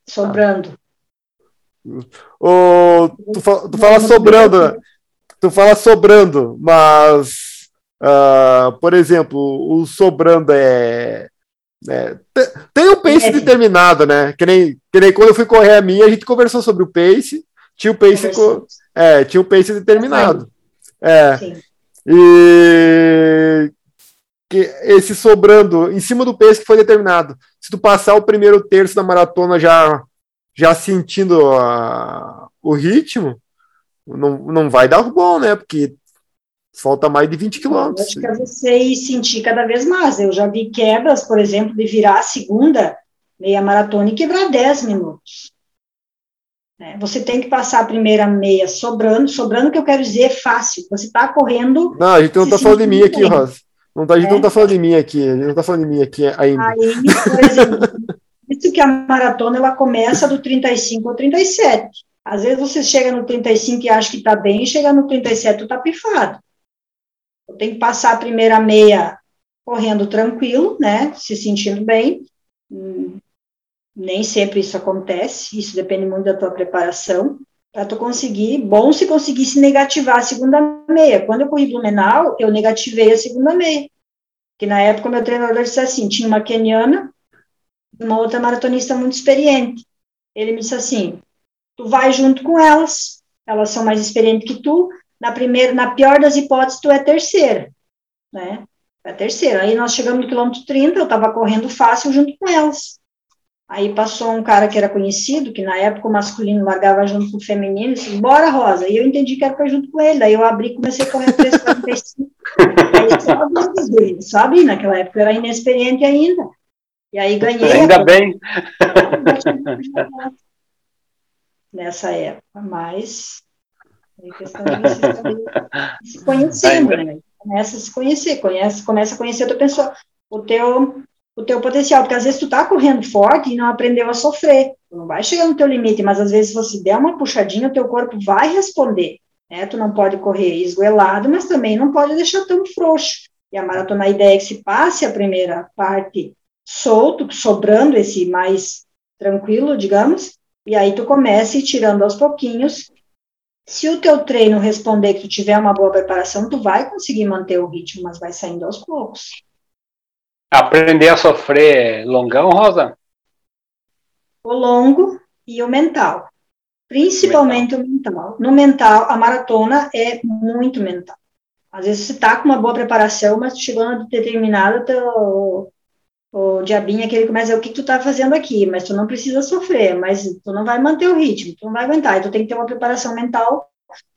Sobrando. Oh, tu, tu fala sobrando, né? tu fala sobrando, mas Uh, por exemplo, o sobrando é. é tem um pace é. determinado, né? Que nem, que nem quando eu fui correr a minha, a gente conversou sobre o pace. Tinha o pace, é, tinha o pace determinado. É. Sim. E que esse sobrando em cima do pace que foi determinado. Se tu passar o primeiro terço da maratona já já sentindo a, o ritmo, não, não vai dar bom, né? Porque falta mais de 20 quilômetros. Acho que é você ir sentir cada vez mais. Eu já vi quebras, por exemplo, de virar a segunda meia maratona e quebrar 10 minutos. É, você tem que passar a primeira meia sobrando, sobrando que eu quero dizer é fácil. Você está correndo. Não, a gente não está falando de mim aqui, Rosa. Não tá, a gente é. não está falando de mim aqui, a gente não está falando de mim aqui ainda. Aí, por exemplo, [laughs] isso que a maratona ela começa do 35 ao 37. Às vezes você chega no 35 e acha que está bem, e chega no 37 tu está pifado. Tenho que passar a primeira meia correndo tranquilo, né, se sentindo bem. Hum, nem sempre isso acontece, isso depende muito da tua preparação. Para tu conseguir, bom se conseguisse negativar a segunda meia. Quando eu corri Blumenau, eu negativei a segunda meia. Que na época meu treinador disse assim: tinha uma keniana, uma outra maratonista muito experiente. Ele me disse assim: tu vai junto com elas, elas são mais experientes que tu, na primeira, na pior das hipóteses, tu é terceira, né? É terceira. Aí nós chegamos no quilômetro 30, eu estava correndo fácil junto com elas. Aí passou um cara que era conhecido, que na época o masculino largava junto com o feminino, e disse, bora, Rosa. E eu entendi que era para junto com ele. Daí eu abri e comecei a correr 3,45. aí só sabe? Naquela época eu era inexperiente ainda. E aí ganhei. Ainda bem. Nessa época, mas é questão de você saber se conhecendo, né? Começa a se conhecer, conhece, começa a conhecer a tua pessoa, o teu, o teu potencial, porque às vezes tu tá correndo forte e não aprendeu a sofrer, tu não vai chegar no teu limite, mas às vezes se você der uma puxadinha, o teu corpo vai responder, né? Tu não pode correr esgoelado, mas também não pode deixar tão frouxo. E a maratona, a ideia é que se passe a primeira parte solto, sobrando esse mais tranquilo, digamos, e aí tu comece tirando aos pouquinhos se o teu treino responder que tu tiver uma boa preparação, tu vai conseguir manter o ritmo, mas vai saindo aos poucos. Aprender a sofrer longão, Rosa? O longo e o mental. Principalmente mental. o mental. No mental, a maratona é muito mental. Às vezes você está com uma boa preparação, mas chegou na determinada, teu, o diabinho aquele começa a dizer o que tu tá fazendo aqui, mas tu não precisa sofrer, mas tu não vai manter o ritmo, tu não vai aguentar, tu tem que ter uma preparação mental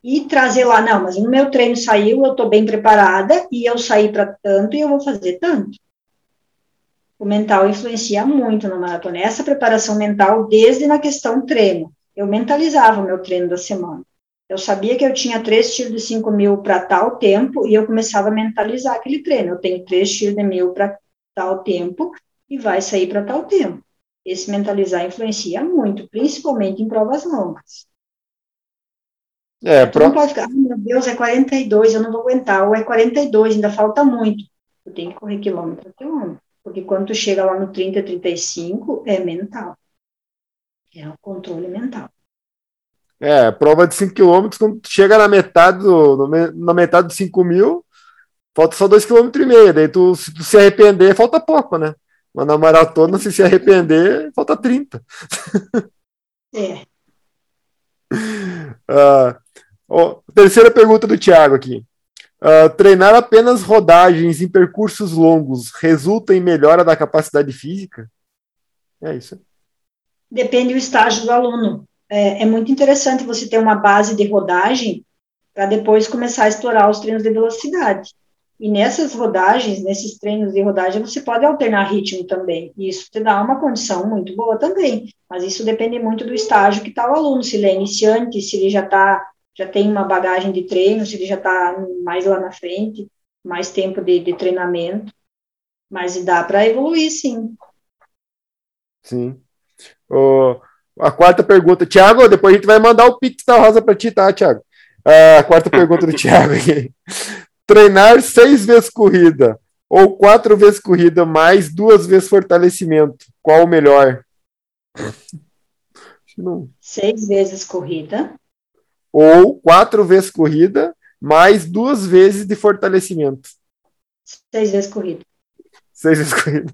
e trazer lá, não, mas no meu treino saiu, eu tô bem preparada e eu saí para tanto e eu vou fazer tanto. O mental influencia muito na maratona. Essa preparação mental, desde na questão treino. Eu mentalizava o meu treino da semana. Eu sabia que eu tinha três tiros de 5 mil para tal tempo e eu começava a mentalizar aquele treino. Eu tenho três tiros de mil para tal tempo e vai sair para tal tempo. Esse mentalizar influencia muito, principalmente em provas longas. É, tu pro... não pode ficar, ah, meu Deus, é 42, eu não vou aguentar, ou é 42, ainda falta muito. Tu tem que correr quilômetro a quilômetro, porque quando tu chega lá no 30, 35, é mental. É o controle mental. É, prova de 5 km, quando chega na metade do, na metade dos 5 mil, falta só 2,5 km. Daí tu, se tu se arrepender, falta pouco, né? Mas na maratona, se se arrepender, falta 30. É. [laughs] uh, terceira pergunta do Thiago aqui. Uh, treinar apenas rodagens em percursos longos resulta em melhora da capacidade física? É isso. Depende do estágio do aluno. É, é muito interessante você ter uma base de rodagem para depois começar a explorar os treinos de velocidade. E nessas rodagens, nesses treinos de rodagem, você pode alternar ritmo também. E isso te dá uma condição muito boa também. Mas isso depende muito do estágio que está o aluno, se ele é iniciante, se ele já tá, já tem uma bagagem de treino, se ele já está mais lá na frente, mais tempo de, de treinamento. Mas dá para evoluir, sim. Sim. Oh, a quarta pergunta, Tiago, depois a gente vai mandar o Pix da Rosa para ti, tá, Tiago? A quarta pergunta do [laughs] Tiago aqui. Treinar seis vezes corrida ou quatro vezes corrida mais duas vezes fortalecimento. Qual o melhor? Não. Seis vezes corrida. Ou quatro vezes corrida mais duas vezes de fortalecimento. Seis vezes corrida. Seis vezes corrida.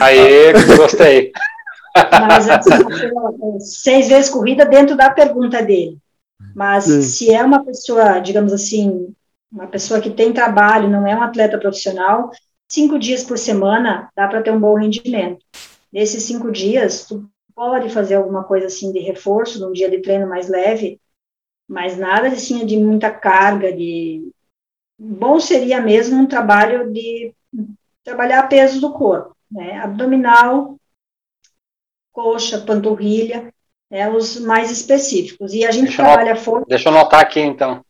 Aí, [laughs] gostei. Mas assim, seis vezes corrida dentro da pergunta dele. Mas Sim. se é uma pessoa, digamos assim, uma pessoa que tem trabalho, não é um atleta profissional, cinco dias por semana dá para ter um bom rendimento. Nesses cinco dias, tu pode fazer alguma coisa assim de reforço, num dia de treino mais leve, mas nada assim de muita carga, de bom seria mesmo um trabalho de trabalhar pesos do corpo, né? Abdominal, coxa, panturrilha, é os mais específicos. E a gente deixa trabalha força. Deixa eu anotar aqui então.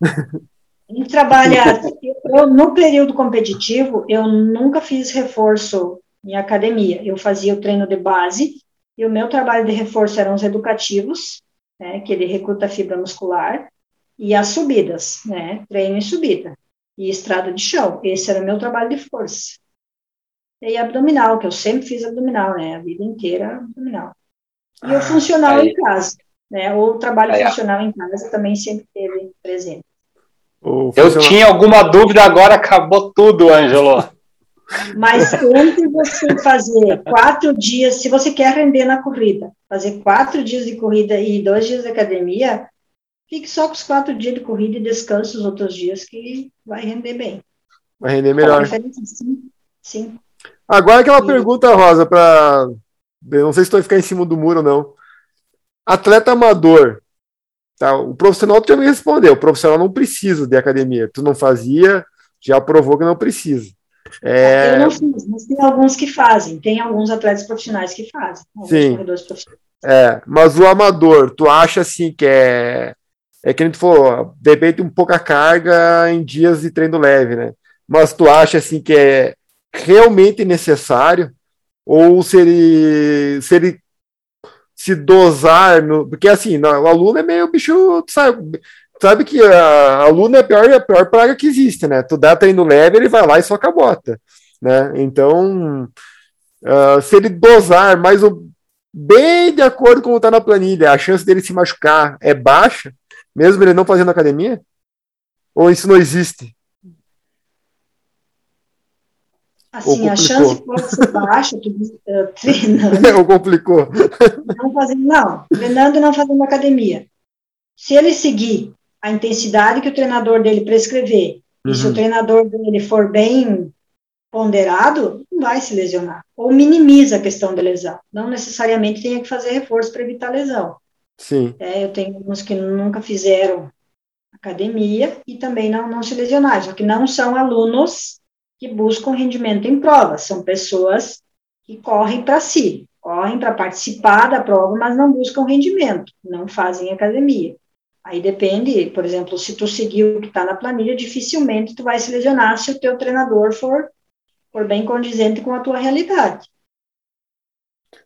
[laughs] Gente trabalha. [laughs] eu, no período competitivo, eu nunca fiz reforço em academia. Eu fazia o treino de base e o meu trabalho de reforço eram os educativos, né, que ele recruta fibra muscular, e as subidas, né, treino e subida, e estrada de chão. Esse era o meu trabalho de força. E abdominal, que eu sempre fiz abdominal, né, a vida inteira abdominal. E o ah, funcional aí. em casa, né, o trabalho aí, funcional em casa também sempre teve presente. Eu tinha alguma dúvida, agora acabou tudo, Ângelo. Mas entre você fazer quatro dias, se você quer render na corrida, fazer quatro dias de corrida e dois dias de academia, fique só com os quatro dias de corrida e descanse os outros dias que vai render bem. Vai render melhor. Sim. sim. Agora aquela e... pergunta, Rosa, para não sei se estou ficar em cima do muro ou não. Atleta amador, Tá? O profissional já me respondeu, o profissional não precisa de academia. Tu não fazia, já provou que não precisa. É... Eu não fiz, mas tem alguns que fazem, tem alguns atletas profissionais que fazem, Sim. É, mas o amador, tu acha assim que é. É que a gente falou, de repente um pouca carga em dias de treino leve, né? Mas tu acha assim que é realmente necessário? Ou se ele, se ele se dosar, no, porque assim, o aluno é meio bicho, sabe, sabe que a, aluno é a pior, a pior praga que existe, né? Tu dá treino leve, ele vai lá e soca a bota, né? Então, uh, se ele dosar mais o, bem de acordo com o está na planilha, a chance dele se machucar é baixa, mesmo ele não fazendo academia? Ou isso não existe? Assim, a chance pode ser baixa, tu, uh, treinando. [laughs] Ou complicou. Não, fazendo, não, treinando não fazendo academia. Se ele seguir a intensidade que o treinador dele prescrever, uhum. e se o uhum. treinador dele for bem ponderado, não vai se lesionar. Ou minimiza a questão da lesão. Não necessariamente tenha que fazer reforço para evitar lesão. Sim. É, eu tenho uns que nunca fizeram academia e também não, não se lesionaram, só que não são alunos que buscam rendimento em provas, são pessoas que correm para si, correm para participar da prova, mas não buscam rendimento, não fazem academia. Aí depende, por exemplo, se tu seguir o que está na planilha, dificilmente tu vai se lesionar se o teu treinador for, for bem condizente com a tua realidade.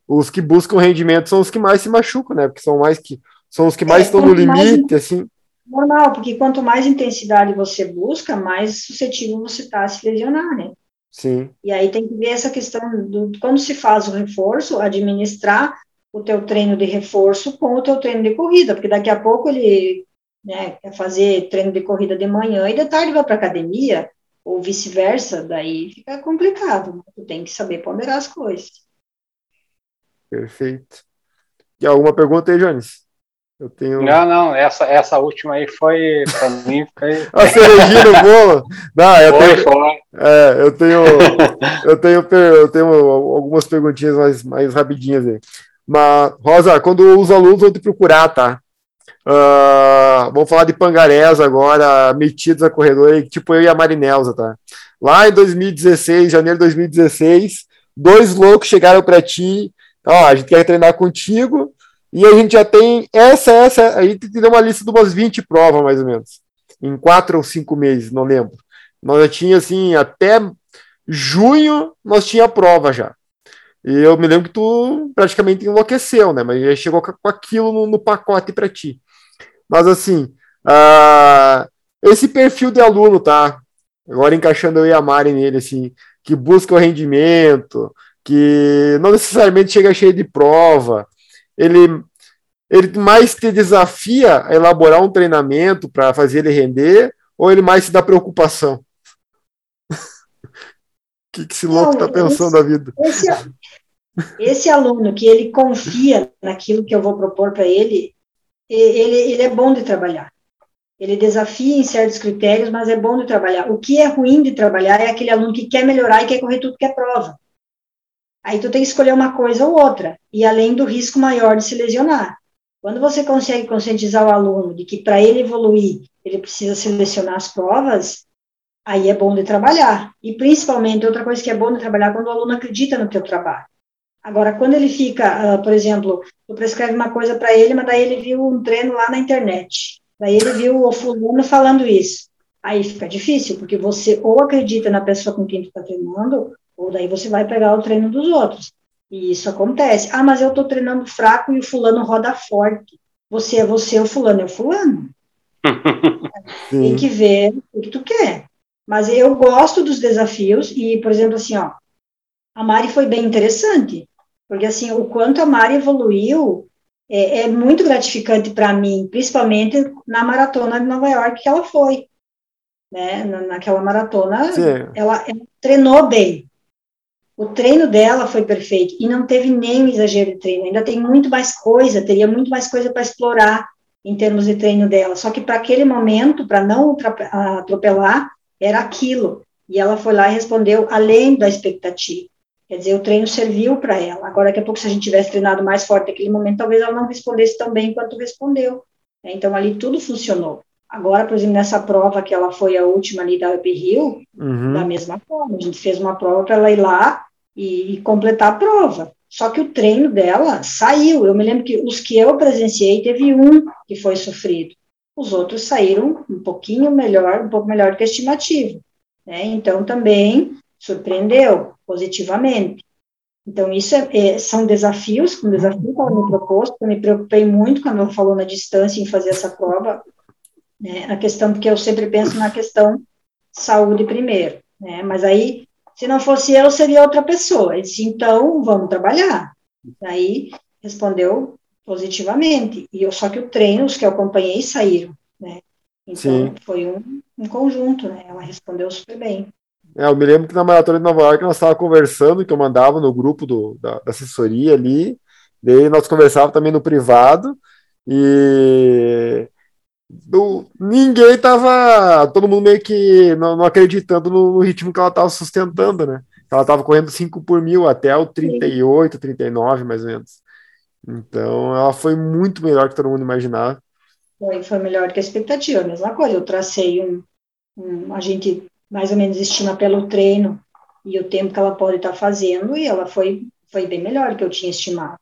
Os que buscam rendimento são os que mais se machucam, né? Porque são mais que são os que mais é, estão no limite, mais... assim. Normal, porque quanto mais intensidade você busca, mais suscetível você está a se lesionar, né? Sim. E aí tem que ver essa questão do quando se faz o reforço, administrar o teu treino de reforço com o teu treino de corrida, porque daqui a pouco ele né, quer fazer treino de corrida de manhã e de tarde vai para academia, ou vice-versa, daí fica complicado. Tu tem que saber ponderar as coisas. Perfeito. E alguma pergunta aí, Jones? Eu tenho... Não, não, essa, essa última aí foi, para mim, foi... [laughs] A cerejinha no bolo? Não, eu foi, tenho... Foi. É, eu tenho, [laughs] eu tenho, eu tenho algumas perguntinhas mais, mais rapidinhas aí. Mas, Rosa, quando os alunos vão te procurar, tá? Uh, vamos falar de pangarés agora, metidos a corredor, tipo eu e a Marinelza, tá? Lá em 2016, janeiro de 2016, dois loucos chegaram para ti, ó, a gente quer treinar contigo, e a gente já tem essa, essa, a gente tem uma lista de umas 20 provas, mais ou menos, em quatro ou cinco meses, não lembro. Nós já tinha, assim, até junho, nós tinha prova já. E eu me lembro que tu praticamente enlouqueceu, né? Mas já chegou com aquilo no, no pacote para ti. Mas assim, uh, esse perfil de aluno, tá? Agora encaixando eu e a Mari nele, assim, que busca o rendimento, que não necessariamente chega cheio de prova, ele, ele mais te desafia a elaborar um treinamento para fazer ele render, ou ele mais se dá preocupação? O [laughs] que, que esse louco está pensando da vida? Esse, esse aluno que ele confia naquilo que eu vou propor para ele, ele, ele é bom de trabalhar. Ele desafia em certos critérios, mas é bom de trabalhar. O que é ruim de trabalhar é aquele aluno que quer melhorar e quer correr tudo que é prova. Aí tu tem que escolher uma coisa ou outra, e além do risco maior de se lesionar. Quando você consegue conscientizar o aluno de que para ele evoluir, ele precisa selecionar as provas, aí é bom de trabalhar. E principalmente, outra coisa que é bom de trabalhar é quando o aluno acredita no teu trabalho. Agora, quando ele fica, uh, por exemplo, tu prescreve uma coisa para ele, mas daí ele viu um treino lá na internet. Daí ele viu o fulano falando isso. Aí fica difícil, porque você ou acredita na pessoa com quem tu está treinando, ou daí você vai pegar o treino dos outros. E isso acontece. Ah, mas eu estou treinando fraco e o fulano roda forte. Você é você, o fulano é o fulano. [laughs] Tem que ver o que tu quer. Mas eu gosto dos desafios e, por exemplo, assim, ó, a Mari foi bem interessante, porque assim, o quanto a Mari evoluiu é, é muito gratificante para mim, principalmente na maratona de Nova York que ela foi. Né? Naquela maratona, ela, ela treinou bem. O treino dela foi perfeito e não teve nem exagero de treino. Ainda tem muito mais coisa, teria muito mais coisa para explorar em termos de treino dela. Só que para aquele momento, para não atropelar, era aquilo. E ela foi lá e respondeu além da expectativa. Quer dizer, o treino serviu para ela. Agora, daqui a pouco, se a gente tivesse treinado mais forte naquele momento, talvez ela não respondesse tão bem quanto respondeu. Então, ali tudo funcionou. Agora, por exemplo, nessa prova que ela foi a última ali da Up Hill, uhum. da mesma forma, a gente fez uma prova para ela ir lá e, e, completar a prova. Só que o treino dela saiu. Eu me lembro que os que eu presenciei, teve um que foi sofrido. Os outros saíram um pouquinho melhor, um pouco melhor que a estimativa. Né? Então, também surpreendeu positivamente. Então, isso é, é, são desafios, um desafio que ela me propôs, eu me preocupei muito quando ela falou na distância em fazer essa prova, né, a questão, porque eu sempre penso na questão saúde primeiro, né, mas aí se não fosse eu, seria outra pessoa. Ele disse, então, vamos trabalhar. Aí, respondeu positivamente. E eu, só que o treino, os que eu acompanhei, saíram, né? Então, Sim. foi um, um conjunto, né? Ela respondeu super bem. É, eu me lembro que na Maratona de Nova York nós estávamos conversando, que eu mandava no grupo do, da, da assessoria ali, daí nós conversávamos também no privado, e do, ninguém tava. Todo mundo meio que não, não acreditando no, no, ritmo que ela tava sustentando, né? Ela tava correndo 5 por mil até o 38, 39, mais ou menos. Então ela foi muito melhor que todo mundo imaginava. Foi, foi melhor que a expectativa, a mesma coisa. Eu tracei um, um. A gente mais ou menos estima pelo treino e o tempo que ela pode estar tá fazendo, e ela foi, foi bem melhor que eu tinha estimado.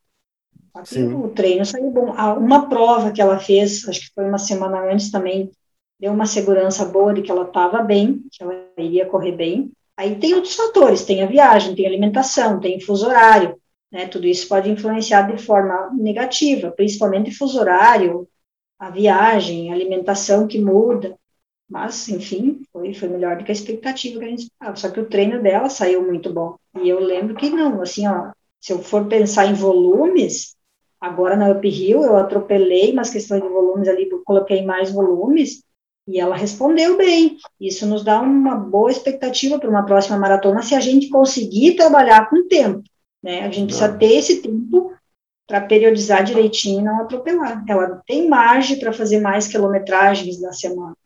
Sim. O treino saiu bom. Uma prova que ela fez, acho que foi uma semana antes também, deu uma segurança boa de que ela estava bem, que ela iria correr bem. Aí tem outros fatores, tem a viagem, tem a alimentação, tem fuso horário, né? Tudo isso pode influenciar de forma negativa, principalmente fuso horário, a viagem, a alimentação que muda. Mas, enfim, foi, foi melhor do que a expectativa que a gente esperava. Só que o treino dela saiu muito bom. E eu lembro que não, assim, ó, se eu for pensar em volumes, Agora na uphill eu atropelei umas questões de volumes ali, coloquei mais volumes e ela respondeu bem. Isso nos dá uma boa expectativa para uma próxima maratona se a gente conseguir trabalhar com tempo. Né? A gente precisa ter esse tempo para periodizar direitinho e não atropelar. Ela tem margem para fazer mais quilometragens na semana.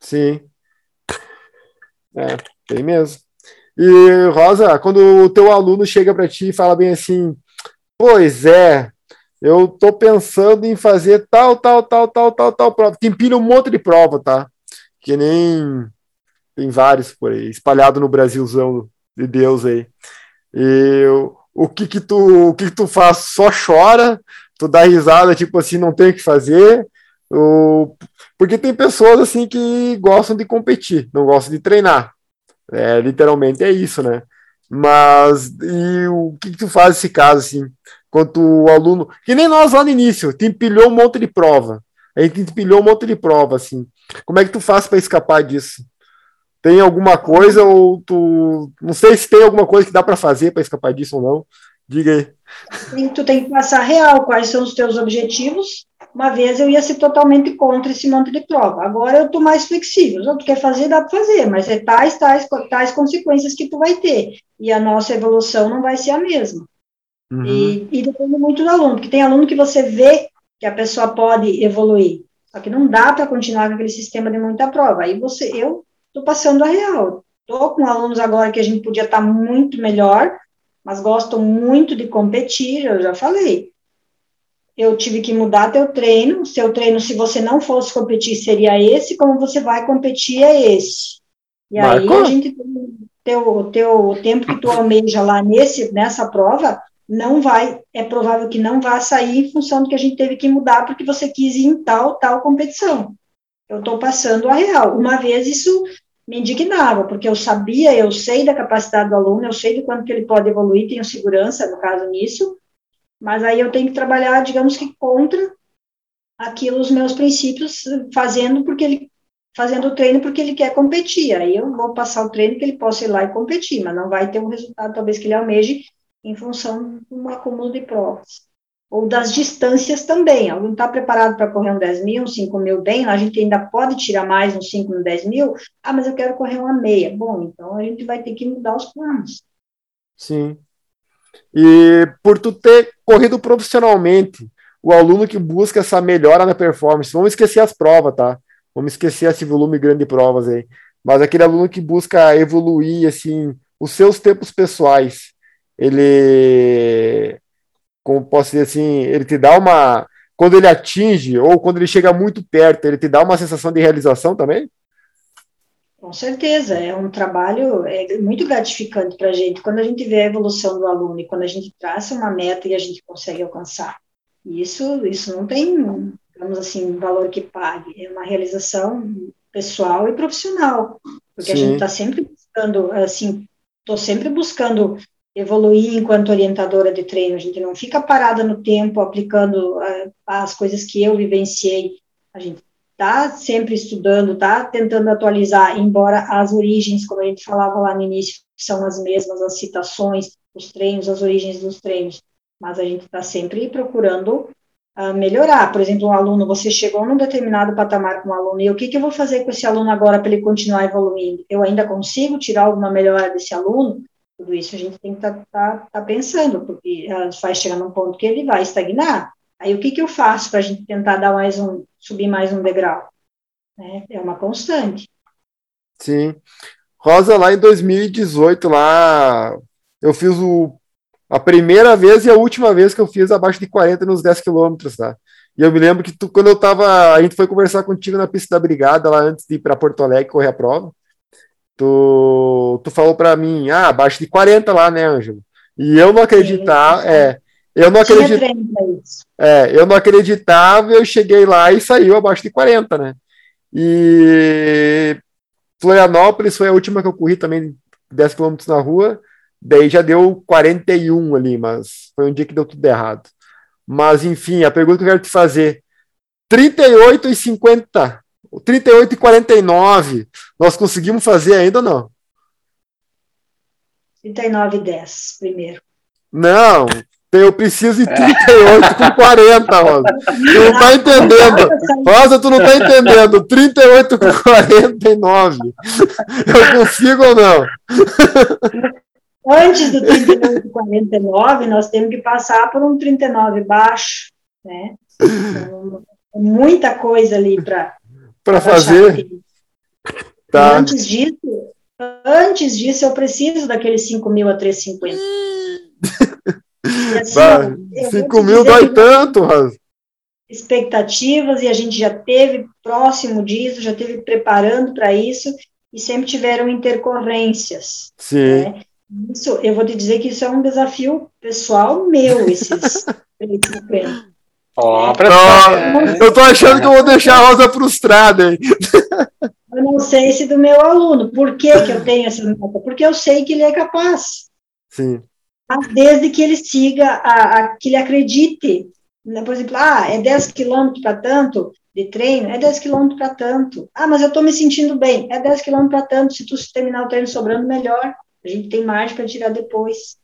Sim. É, tem mesmo. E, Rosa, quando o teu aluno chega para ti e fala bem assim, pois é, eu tô pensando em fazer tal, tal, tal, tal, tal, tal prova. Te empilha um monte de prova, tá? Que nem tem vários por aí, espalhado no Brasilzão de Deus aí. E o que que tu, o que, que tu faz? Só chora, tu dá risada, tipo assim, não tem o que fazer. O... Porque tem pessoas assim que gostam de competir, não gostam de treinar. É, literalmente é isso, né? Mas e o que, que tu faz nesse caso, assim? Quanto o aluno. Que nem nós lá no início, te empilhou um monte de prova. A gente empilhou um monte de prova, assim. Como é que tu faz para escapar disso? Tem alguma coisa ou tu. Não sei se tem alguma coisa que dá para fazer para escapar disso ou não. Diga aí. Tu tem que passar real quais são os teus objetivos. Uma vez eu ia ser totalmente contra esse monte de prova. Agora eu estou mais flexível. Se tu quer fazer, dá para fazer, mas é tais, tais, tais consequências que tu vai ter. E a nossa evolução não vai ser a mesma. Uhum. E, e depende muito do aluno, porque tem aluno que você vê que a pessoa pode evoluir. Só que não dá para continuar com aquele sistema de muita prova. Aí você, eu estou passando a real. Estou com alunos agora que a gente podia estar tá muito melhor, mas gostam muito de competir, eu já falei. Eu tive que mudar teu treino, seu treino, se você não fosse competir, seria esse, como você vai competir é esse. E Marco. aí a gente tem teu, teu, o tempo que tu almeja lá nesse, nessa prova, não vai, é provável que não vá sair em função do que a gente teve que mudar, porque você quis ir em tal, tal competição. Eu estou passando a real. Uma vez isso me indignava, porque eu sabia, eu sei da capacidade do aluno, eu sei do quanto que ele pode evoluir, tenho segurança, no caso, nisso, mas aí eu tenho que trabalhar, digamos que contra aquilo, os meus princípios, fazendo porque ele fazendo o treino porque ele quer competir. Aí eu vou passar o treino que ele possa ir lá e competir, mas não vai ter um resultado talvez que ele almeje em função de um acúmulo de provas ou das distâncias também. Alguém está preparado para correr um 10 mil, um 5 mil bem, a gente ainda pode tirar mais um 5 no 10 mil, ah, mas eu quero correr uma meia. Bom, então a gente vai ter que mudar os planos. Sim. E por tu ter corrido profissionalmente, o aluno que busca essa melhora na performance, vamos esquecer as provas, tá? Vamos esquecer esse volume grande de provas aí. Mas aquele aluno que busca evoluir, assim, os seus tempos pessoais, ele como posso dizer assim, ele te dá uma. Quando ele atinge, ou quando ele chega muito perto, ele te dá uma sensação de realização também? Com certeza, é um trabalho é muito gratificante para a gente. Quando a gente vê a evolução do aluno e quando a gente traça uma meta e a gente consegue alcançar. Isso, isso não tem, digamos assim, valor que pague, é uma realização pessoal e profissional, porque Sim. a gente está sempre buscando, assim, estou sempre buscando evoluir enquanto orientadora de treino, a gente não fica parada no tempo aplicando uh, as coisas que eu vivenciei, a gente está sempre estudando, está tentando atualizar, embora as origens, como a gente falava lá no início, são as mesmas, as citações, os treinos, as origens dos treinos, mas a gente está sempre procurando uh, melhorar. Por exemplo, um aluno, você chegou num determinado patamar com um aluno, e o que, que eu vou fazer com esse aluno agora para ele continuar evoluindo? Eu ainda consigo tirar alguma melhora desse aluno? Tudo isso a gente tem que estar tá, tá, tá pensando, porque vai chegar num ponto que ele vai estagnar. Aí o que, que eu faço para a gente tentar dar mais um, subir mais um degrau? Né? É uma constante. Sim. Rosa, lá em 2018, lá eu fiz o, a primeira vez e a última vez que eu fiz abaixo de 40 nos 10 quilômetros, tá? E eu me lembro que tu, quando eu tava, a gente foi conversar contigo na pista da brigada lá antes de ir para Porto Alegre correr a prova. Tu, tu falou para mim, ah, abaixo de 40 lá, né, Ângelo? E eu não acreditava, é, eu não acreditava. É, eu não acreditava, eu cheguei lá e saiu abaixo de 40, né? E Florianópolis foi a última que eu corri também 10 km na rua, daí já deu 41 ali, mas foi um dia que deu tudo errado. Mas enfim, a pergunta que eu quero te fazer: 38 e 50 o 38 e 49, nós conseguimos fazer ainda ou não? 39 e 10, primeiro. Não, Eu preciso de 38 com 40, Rosa. Tu não tá entendendo. Rosa, tu não tá entendendo. 38 com 49. Eu consigo ou não? Antes do 38 com 49, nós temos que passar por um 39 baixo, né? Então, muita coisa ali para para fazer. Tá. Antes disso, antes disso eu preciso daqueles 5 mil a 350. [laughs] assim, 5 mil dói tanto. Expectativas e a gente já teve próximo disso, já teve preparando para isso e sempre tiveram intercorrências. Sim. Né? Isso, eu vou te dizer que isso é um desafio pessoal meu, esses 350. Oh, é. eu tô achando que eu vou deixar a Rosa frustrada, hein? [laughs] Eu não sei se do meu aluno. Por que, que eu tenho essa nota? Porque eu sei que ele é capaz. Sim. Mas desde que ele siga, a, a que ele acredite. Né? Por exemplo, ah, é 10 quilômetros para tanto de treino, é 10 quilômetros para tanto. Ah, mas eu estou me sentindo bem, é 10 quilômetros para tanto. Se tu terminar o treino sobrando, melhor. A gente tem margem para tirar depois.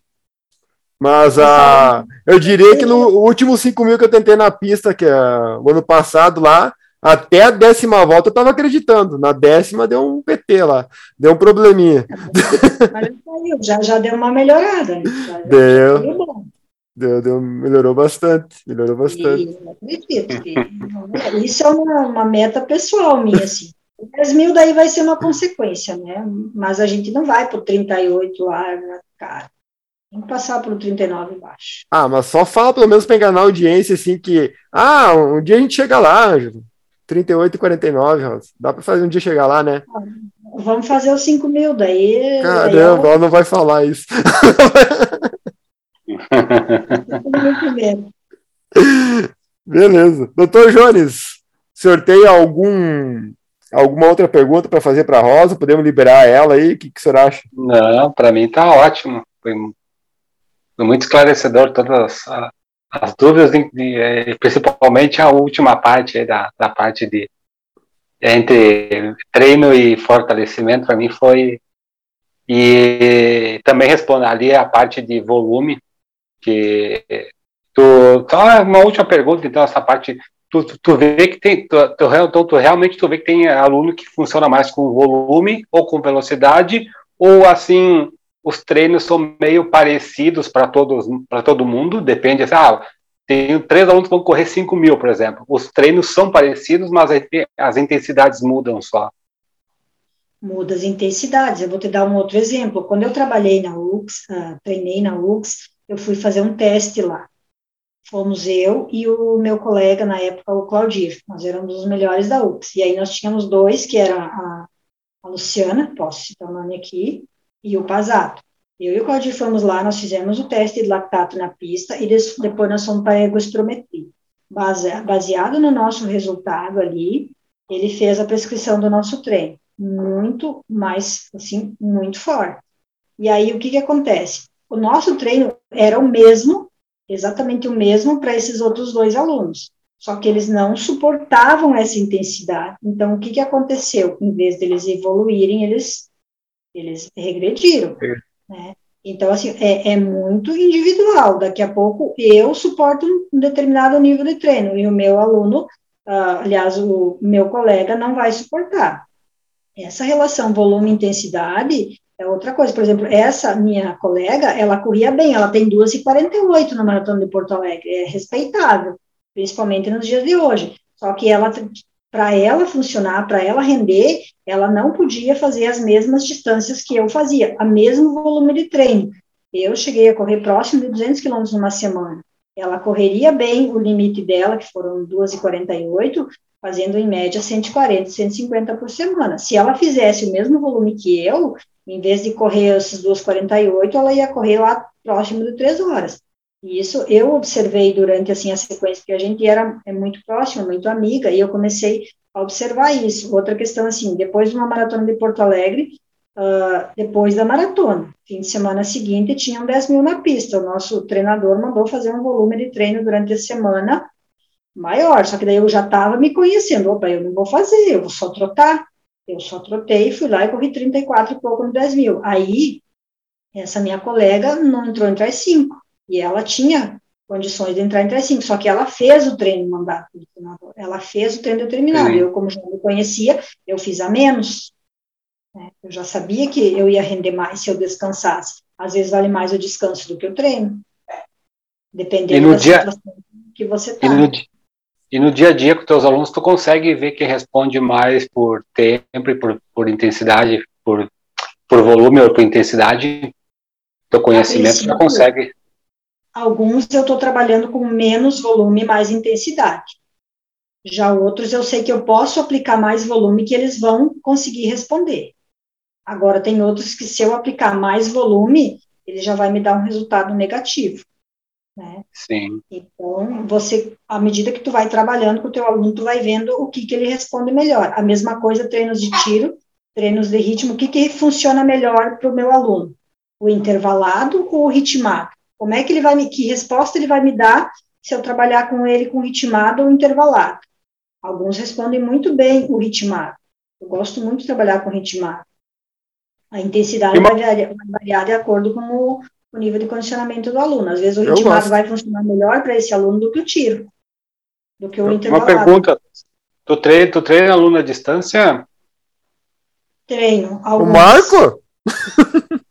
Mas a, eu diria que no último 5 mil que eu tentei na pista, que é o ano passado lá, até a décima volta eu tava acreditando. Na décima deu um PT lá, deu um probleminha. já, já deu uma melhorada. Né? deu. Deu, deu, melhorou bastante, melhorou bastante. E, isso é uma, uma, meta pessoal minha, assim. 10 mil daí vai ser uma consequência, né? Mas a gente não vai por 38 lá, cara. Vamos passar para o 39 embaixo. Ah, mas só fala pelo menos para enganar a audiência, assim, que. Ah, um dia a gente chega lá, Ângelo. 38 e 49, Rosa. Dá para fazer um dia chegar lá, né? Vamos fazer os 5 mil, daí. Caramba, daí ela não vai falar isso. [laughs] Beleza. Doutor Jones, o senhor tem algum, alguma outra pergunta para fazer para a Rosa? Podemos liberar ela aí? O que, que o senhor acha? Não, para mim está ótimo. Foi foi muito esclarecedor todas as, as dúvidas, é, principalmente a última parte da, da parte de entre treino e fortalecimento para mim foi e também responder ali a parte de volume que tu só uma última pergunta então essa parte tu, tu vê que tem tu, tu, então tu realmente tu vê que tem aluno que funciona mais com volume ou com velocidade ou assim os treinos são meio parecidos para todos para todo mundo, depende, assim, ah, tenho três alunos que vão correr 5 mil, por exemplo. Os treinos são parecidos, mas as intensidades mudam só. Muda as intensidades. Eu vou te dar um outro exemplo. Quando eu trabalhei na UX, uh, treinei na UX, eu fui fazer um teste lá. Fomos eu e o meu colega, na época, o Claudir. Nós éramos os melhores da UX. E aí nós tínhamos dois, que era a, a Luciana, posso citar o nome aqui, e o Pasato. Eu e o Claudio fomos lá, nós fizemos o teste de lactato na pista e depois nós fomos para a ergospirometria. Baseado no nosso resultado ali, ele fez a prescrição do nosso treino, muito mais, assim, muito forte. E aí, o que que acontece? O nosso treino era o mesmo, exatamente o mesmo para esses outros dois alunos, só que eles não suportavam essa intensidade. Então, o que que aconteceu? Em vez deles evoluírem, eles eles regrediram. Né? Então, assim, é, é, muito individual. Daqui a pouco eu suporto um determinado nível de treino e o meu aluno, uh, aliás, o meu colega não vai suportar. Essa relação volume-intensidade é outra coisa. Por exemplo, essa minha colega, ela corria bem, ela tem 2,48 na Maratona de Porto Alegre, é respeitável, principalmente nos dias de hoje. Só que ela para ela funcionar, para ela render, ela não podia fazer as mesmas distâncias que eu fazia, a mesmo volume de treino. Eu cheguei a correr próximo de 200 quilômetros numa semana. Ela correria bem o limite dela, que foram 2,48, fazendo em média 140, 150 por semana. Se ela fizesse o mesmo volume que eu, em vez de correr esses 2,48, ela ia correr lá próximo de 3 horas. E isso eu observei durante assim a sequência, porque a gente era é muito próxima, muito amiga, e eu comecei a observar isso. Outra questão assim, depois de uma maratona de Porto Alegre, uh, depois da maratona, fim de semana seguinte, tinham 10 mil na pista. O nosso treinador mandou fazer um volume de treino durante a semana maior, só que daí eu já estava me conhecendo. Opa, eu não vou fazer, eu vou só trotar. Eu só trotei, fui lá e corri 34 e pouco no 10 mil. Aí, essa minha colega não entrou entre as cinco. E ela tinha condições de entrar entre as cinco. Só que ela fez o treino mandado pelo treinador. Ela fez o treino determinado. Sim. Eu, como já me conhecia, eu fiz a menos. Né? Eu já sabia que eu ia render mais se eu descansasse. Às vezes vale mais o descanso do que o treino. Dependendo da dia, situação que você está. E, e no dia a dia com teus alunos, tu consegue ver quem responde mais por tempo e por, por intensidade, por, por volume ou por intensidade? Teu conhecimento já consegue. Alguns eu estou trabalhando com menos volume e mais intensidade. Já outros eu sei que eu posso aplicar mais volume que eles vão conseguir responder. Agora tem outros que se eu aplicar mais volume, ele já vai me dar um resultado negativo. Né? Sim. Então, você, à medida que tu vai trabalhando com o teu aluno, tu vai vendo o que, que ele responde melhor. A mesma coisa, treinos de tiro, treinos de ritmo, o que, que funciona melhor para o meu aluno? O intervalado ou o ritmado? Como é que ele vai me, que resposta ele vai me dar se eu trabalhar com ele com ritmado ou intervalado? Alguns respondem muito bem o ritmado. Eu gosto muito de trabalhar com ritmado. A intensidade uma... vai, variar, vai variar de acordo com o, o nível de condicionamento do aluno. Às vezes o ritmado vai funcionar melhor para esse aluno do que o tiro, do que o intervalado. Uma pergunta, tu treina, tu treina aluno à distância? Treino. Alguns. O Marco? [laughs]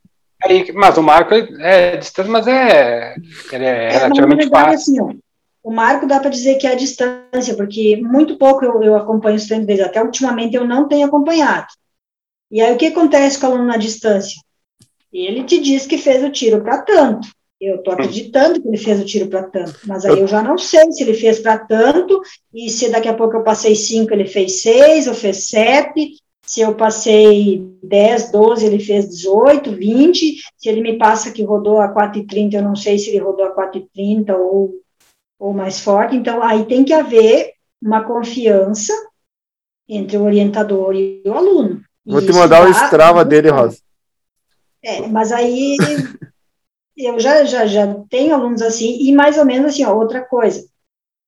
Aí, mas o Marco é distante, mas é, ele é, é relativamente fácil. Assim, o Marco dá para dizer que é a distância, porque muito pouco eu, eu acompanho os treinos deles, até ultimamente eu não tenho acompanhado. E aí o que acontece com o aluno na distância? Ele te diz que fez o tiro para tanto. Eu estou acreditando que ele fez o tiro para tanto, mas aí eu já não sei se ele fez para tanto, e se daqui a pouco eu passei cinco, ele fez seis, ou fez sete, se eu passei 10, 12, ele fez 18, 20, se ele me passa que rodou a 4,30, eu não sei se ele rodou a 4,30 ou, ou mais forte, então aí tem que haver uma confiança entre o orientador e o aluno. Vou te mandar o Strava dele, Rosa. É, mas aí eu já, já, já tenho alunos assim, e mais ou menos assim, ó, outra coisa.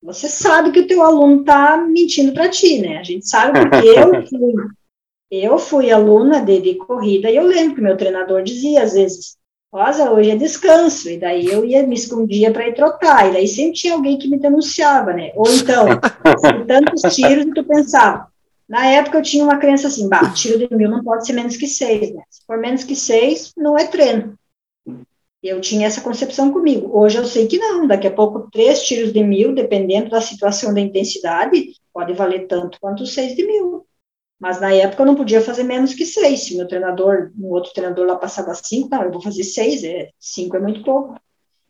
Você sabe que o teu aluno está mentindo para ti, né? A gente sabe porque [laughs] eu fui, eu fui aluna de, de corrida e eu lembro que meu treinador dizia às vezes, Rosa, hoje é descanso, e daí eu ia, me escondia para ir trocar, e daí sempre tinha alguém que me denunciava, né? Ou então, [laughs] tantos tiros que tu pensava, na época eu tinha uma crença assim, bah, tiro de mil não pode ser menos que seis, né? Se for menos que seis, não é treino. Eu tinha essa concepção comigo. Hoje eu sei que não, daqui a pouco três tiros de mil, dependendo da situação da intensidade, pode valer tanto quanto seis de mil. Mas na época eu não podia fazer menos que seis. Se meu treinador, um outro treinador lá passava cinco, não, eu vou fazer seis, é, cinco é muito pouco.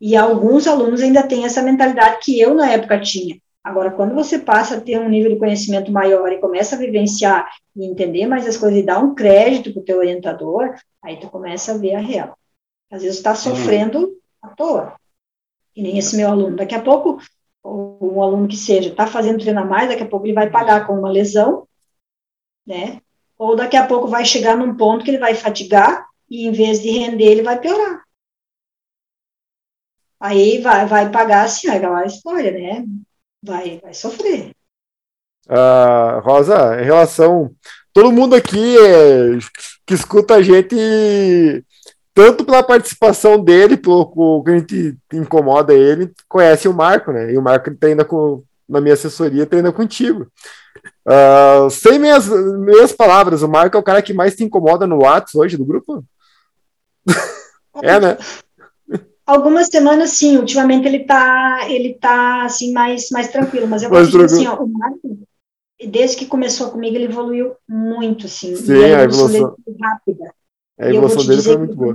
E alguns alunos ainda têm essa mentalidade que eu na época tinha. Agora, quando você passa a ter um nível de conhecimento maior e começa a vivenciar e entender mais as coisas e dar um crédito para o teu orientador, aí tu começa a ver a real. Às vezes está sofrendo à toa. E nem esse meu aluno. Daqui a pouco, um aluno que seja, está fazendo treinar mais, daqui a pouco ele vai pagar com uma lesão, né? Ou daqui a pouco vai chegar num ponto que ele vai fatigar e em vez de render, ele vai piorar. Aí vai, vai pagar assim, é aquela história, né? vai, vai sofrer. Uh, Rosa, em relação. Todo mundo aqui é, que escuta a gente, tanto pela participação dele, pelo que a gente incomoda ele, conhece o Marco, né? E o Marco treina com, na minha assessoria, treina contigo. Uh, sem minhas, minhas palavras, o Marco é o cara que mais te incomoda no WhatsApp hoje do grupo? [laughs] é, né? Algumas semanas, sim. Ultimamente ele tá, ele tá assim, mais, mais tranquilo. Mas eu vou dizer assim, ó, o Marco, desde que começou comigo, ele evoluiu muito, assim. Sim, e a evolução. rápida. A evolução dele foi muito boa.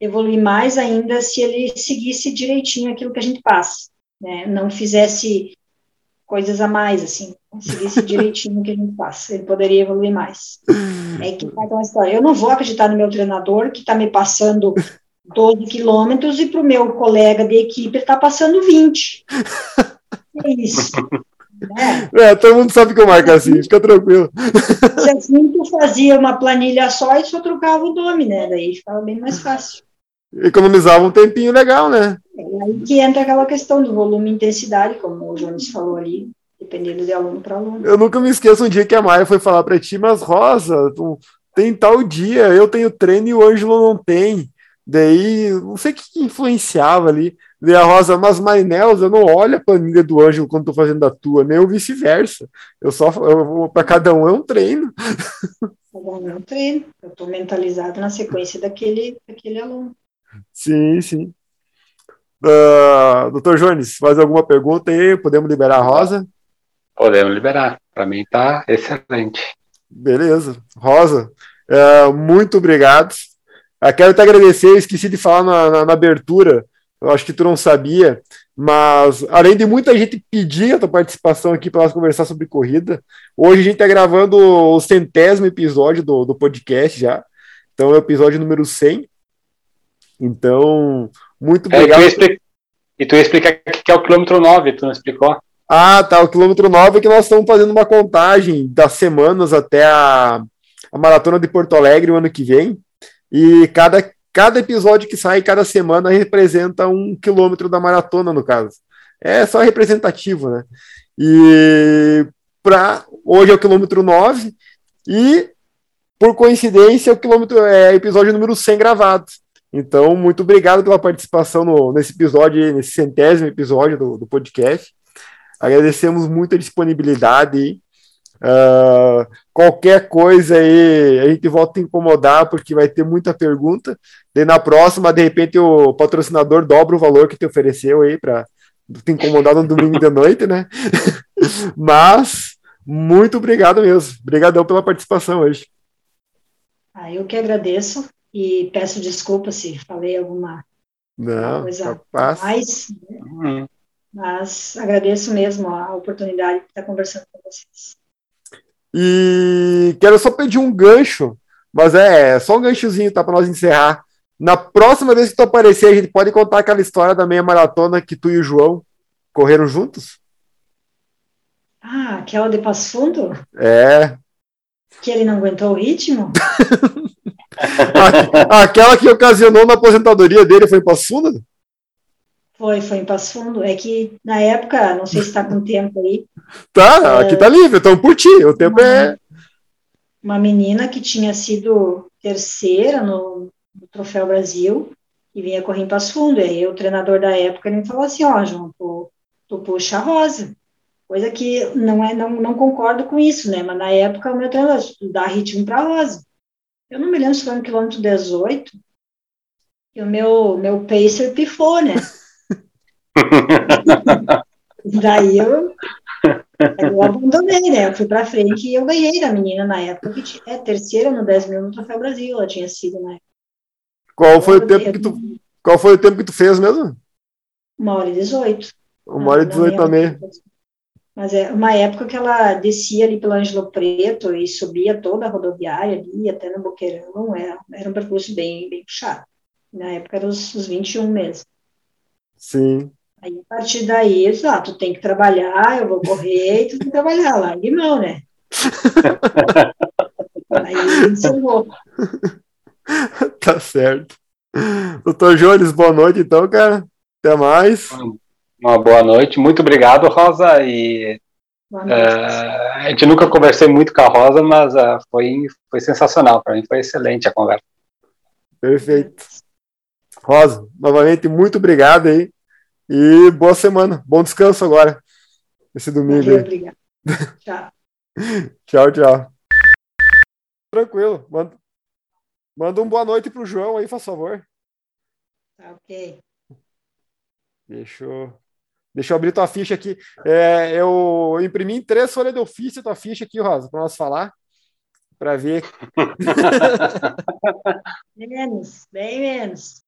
Evoluir mais ainda se ele seguisse direitinho aquilo que a gente passa, né? Não fizesse coisas a mais, assim, seguisse [laughs] direitinho o que a gente passa. Ele poderia evoluir mais. É que tá uma história. Eu não vou acreditar no meu treinador que está me passando 12 quilômetros e para o meu colega de equipe está passando 20. É isso. Né? É, todo mundo sabe que eu marco assim, fica tranquilo. Se assim tu fazia uma planilha só e só trocava o nome, né? Daí ficava bem mais fácil. Economizava um tempinho legal, né? É aí que entra aquela questão do volume e intensidade, como o Jones falou ali, dependendo de aluno para aluno. Eu nunca me esqueço um dia que a Maia foi falar para ti, mas Rosa, tu tem tal dia, eu tenho treino e o Ângelo não tem. Daí, não sei o que influenciava ali. E a Rosa, mas Mainels, eu não olho a planilha do Ângelo quando tô fazendo a tua, nem o vice-versa. Eu só para cada um é um treino. Cada um é um treino. Eu tô mentalizado na sequência daquele, daquele aluno. Sim, sim. Uh, doutor Jones, faz alguma pergunta aí? Podemos liberar a Rosa? Podemos liberar. Para mim tá excelente. Beleza. Rosa, uh, muito obrigado. Uh, quero te agradecer, eu esqueci de falar na, na, na, abertura, eu acho que tu não sabia, mas além de muita gente pedir a tua participação aqui para nós conversar sobre corrida, hoje a gente está gravando o centésimo episódio do, do podcast já, então é o episódio número 100. Então, muito é. É, e tu ia explicar o que é o quilômetro 9, tu não explicou? Ah, tá. O quilômetro 9 é que nós estamos fazendo uma contagem das semanas até a, a Maratona de Porto Alegre o ano que vem. E cada, cada episódio que sai cada semana representa um quilômetro da maratona, no caso. É só representativo, né? E pra, hoje é o quilômetro 9 e, por coincidência, é o quilômetro é episódio número 100 gravado. Então, muito obrigado pela participação no, nesse episódio, nesse centésimo episódio do, do podcast. Agradecemos muito a disponibilidade. Uh, qualquer coisa aí, a gente volta a incomodar, porque vai ter muita pergunta. E na próxima, de repente, o patrocinador dobra o valor que te ofereceu aí para te incomodar no domingo de noite, né? [laughs] Mas, muito obrigado mesmo. Obrigadão pela participação hoje. Ah, eu que agradeço e peço desculpas se falei alguma Não, coisa capaz. mais, né? uhum. mas agradeço mesmo a oportunidade de estar conversando com vocês. E quero só pedir um gancho, mas é só um ganchozinho, tá, para nós encerrar. Na próxima vez que tu aparecer, a gente pode contar aquela história da meia maratona que tu e o João correram juntos? Ah, aquela de Passo Fundo? É. Que ele não aguentou o ritmo? [laughs] Aquela que ocasionou na aposentadoria dele foi em Passo Fundo? Foi, foi em Passo Fundo. É que na época, não sei se está com tempo aí. Tá, aqui tá livre, então por ti. O tempo uma, é. Uma menina que tinha sido terceira no, no Troféu Brasil e vinha correr em Passo Fundo. E aí o treinador da época me falou assim: Ó, João, tu, tu puxa a rosa. Coisa que não, é, não, não concordo com isso, né? Mas na época o meu treinador dá ritmo para a rosa. Eu não me lembro se foi no quilômetro 18, e o meu, meu pacer pifou, né? [laughs] Daí eu, eu abandonei, né? Eu fui pra frente e eu ganhei da menina na época, que tinha, é terceira no 10 mil no Troféu Brasil, ela tinha sido, né? Qual foi o tempo que tu, qual foi o tempo que tu fez mesmo? Uma hora e 18. Uma hora e 18 também. Mas é uma época que ela descia ali pelo Ângelo Preto e subia toda a rodoviária ali, até no Boqueirão, era, era um percurso bem, bem puxado. Na época eram os, os 21 meses. Sim. Aí, a partir daí, disse, ah, tu tem que trabalhar, eu vou correr e tu tem que trabalhar lá. E não, né? [laughs] aí encerrou. Tá certo. Doutor Jones, boa noite então, cara. Até mais. Uma boa noite. Muito obrigado, Rosa. E uh, a gente nunca conversei muito com a Rosa, mas uh, foi, foi sensacional. Para mim foi excelente a conversa. Perfeito. Rosa, novamente, muito obrigado aí. E boa semana. Bom descanso agora. Esse domingo Valeu, aí. Obrigado. [laughs] Tchau. tchau, tchau. Tranquilo. Manda, manda um boa noite pro João aí, por favor. Tá ok. Fechou. Deixa eu abrir tua ficha aqui. É, eu imprimi em três folhas de ofício tua ficha aqui, Rosa, para nós falar, para ver. [laughs] menos, bem menos.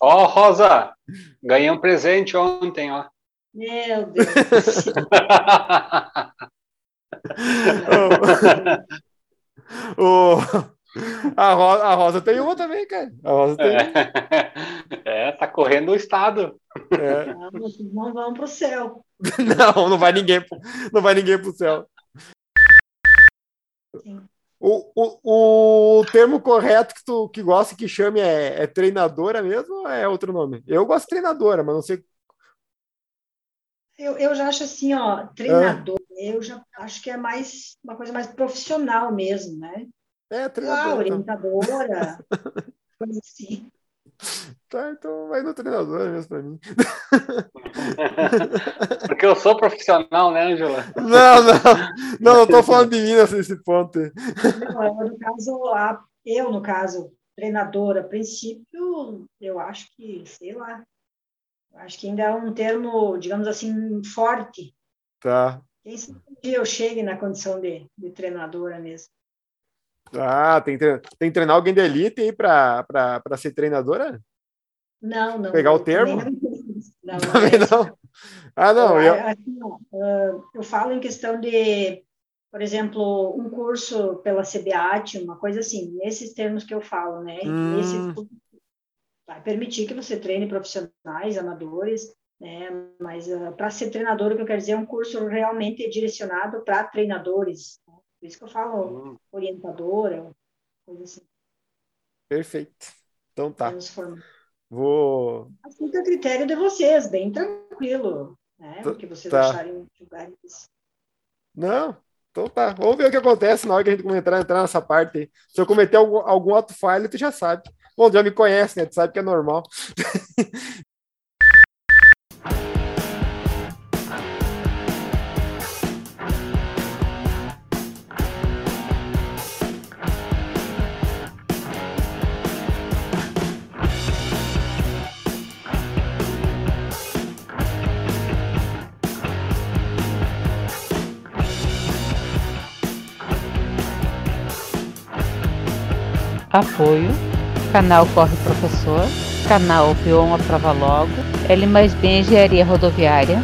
Ó, oh, Rosa, ganhei um presente ontem, ó. Meu Deus. [laughs] [laughs] oh, oh, a Rosa, a Rosa tem uma também, cara. A Rosa tem é. [laughs] é, tá correndo o estado. É. Não, vocês não vão pro céu. [laughs] Não, não vai ninguém, não vai ninguém pro céu. O, o, o termo correto que tu que gosta que chame é, é treinadora mesmo ou é outro nome? Eu gosto de treinadora, mas não sei. Eu, eu já acho assim, ó, treinador, é. eu já acho que é mais uma coisa mais profissional mesmo, né? É, treinadora. Ah, orientadora, [laughs] coisa assim. Tá, então vai no treinador mesmo pra mim. [laughs] Porque eu sou profissional, né, Angela? Não, não. Não, não tô [laughs] falando de mim nesse ponto. Não, no caso, a, eu, no caso, treinadora, a princípio, eu acho que, sei lá, acho que ainda é um termo, digamos assim, forte. Tá. Quem sabe eu chegue na condição de, de treinadora mesmo. Ah, tem, tem que treinar alguém de elite aí para ser treinadora? Não, não. Pegar o termo? Não, não, [laughs] é não. Ah, não. Eu, assim, eu falo em questão de, por exemplo, um curso pela CBAT, uma coisa assim, nesses termos que eu falo, né? Hum. Esse vai permitir que você treine profissionais, amadores, né? Mas uh, para ser treinador, o que eu quero dizer é um curso realmente direcionado para treinadores. Por isso que eu falo hum. orientadora, coisa assim. Perfeito. Então tá. Vou. Assim que a critério de vocês, bem tranquilo, né? O que vocês tá. acharem julgares. Não, então tá. Vamos ver o que acontece na hora que a gente entrar, entrar nessa parte. Se eu cometer algum, algum ato falho, tu já sabe. Bom, já me conhece, né? Tu sabe que é normal. [laughs] Apoio, canal Corre Professor, canal Vion Prova Logo, L mais B Engenharia Rodoviária,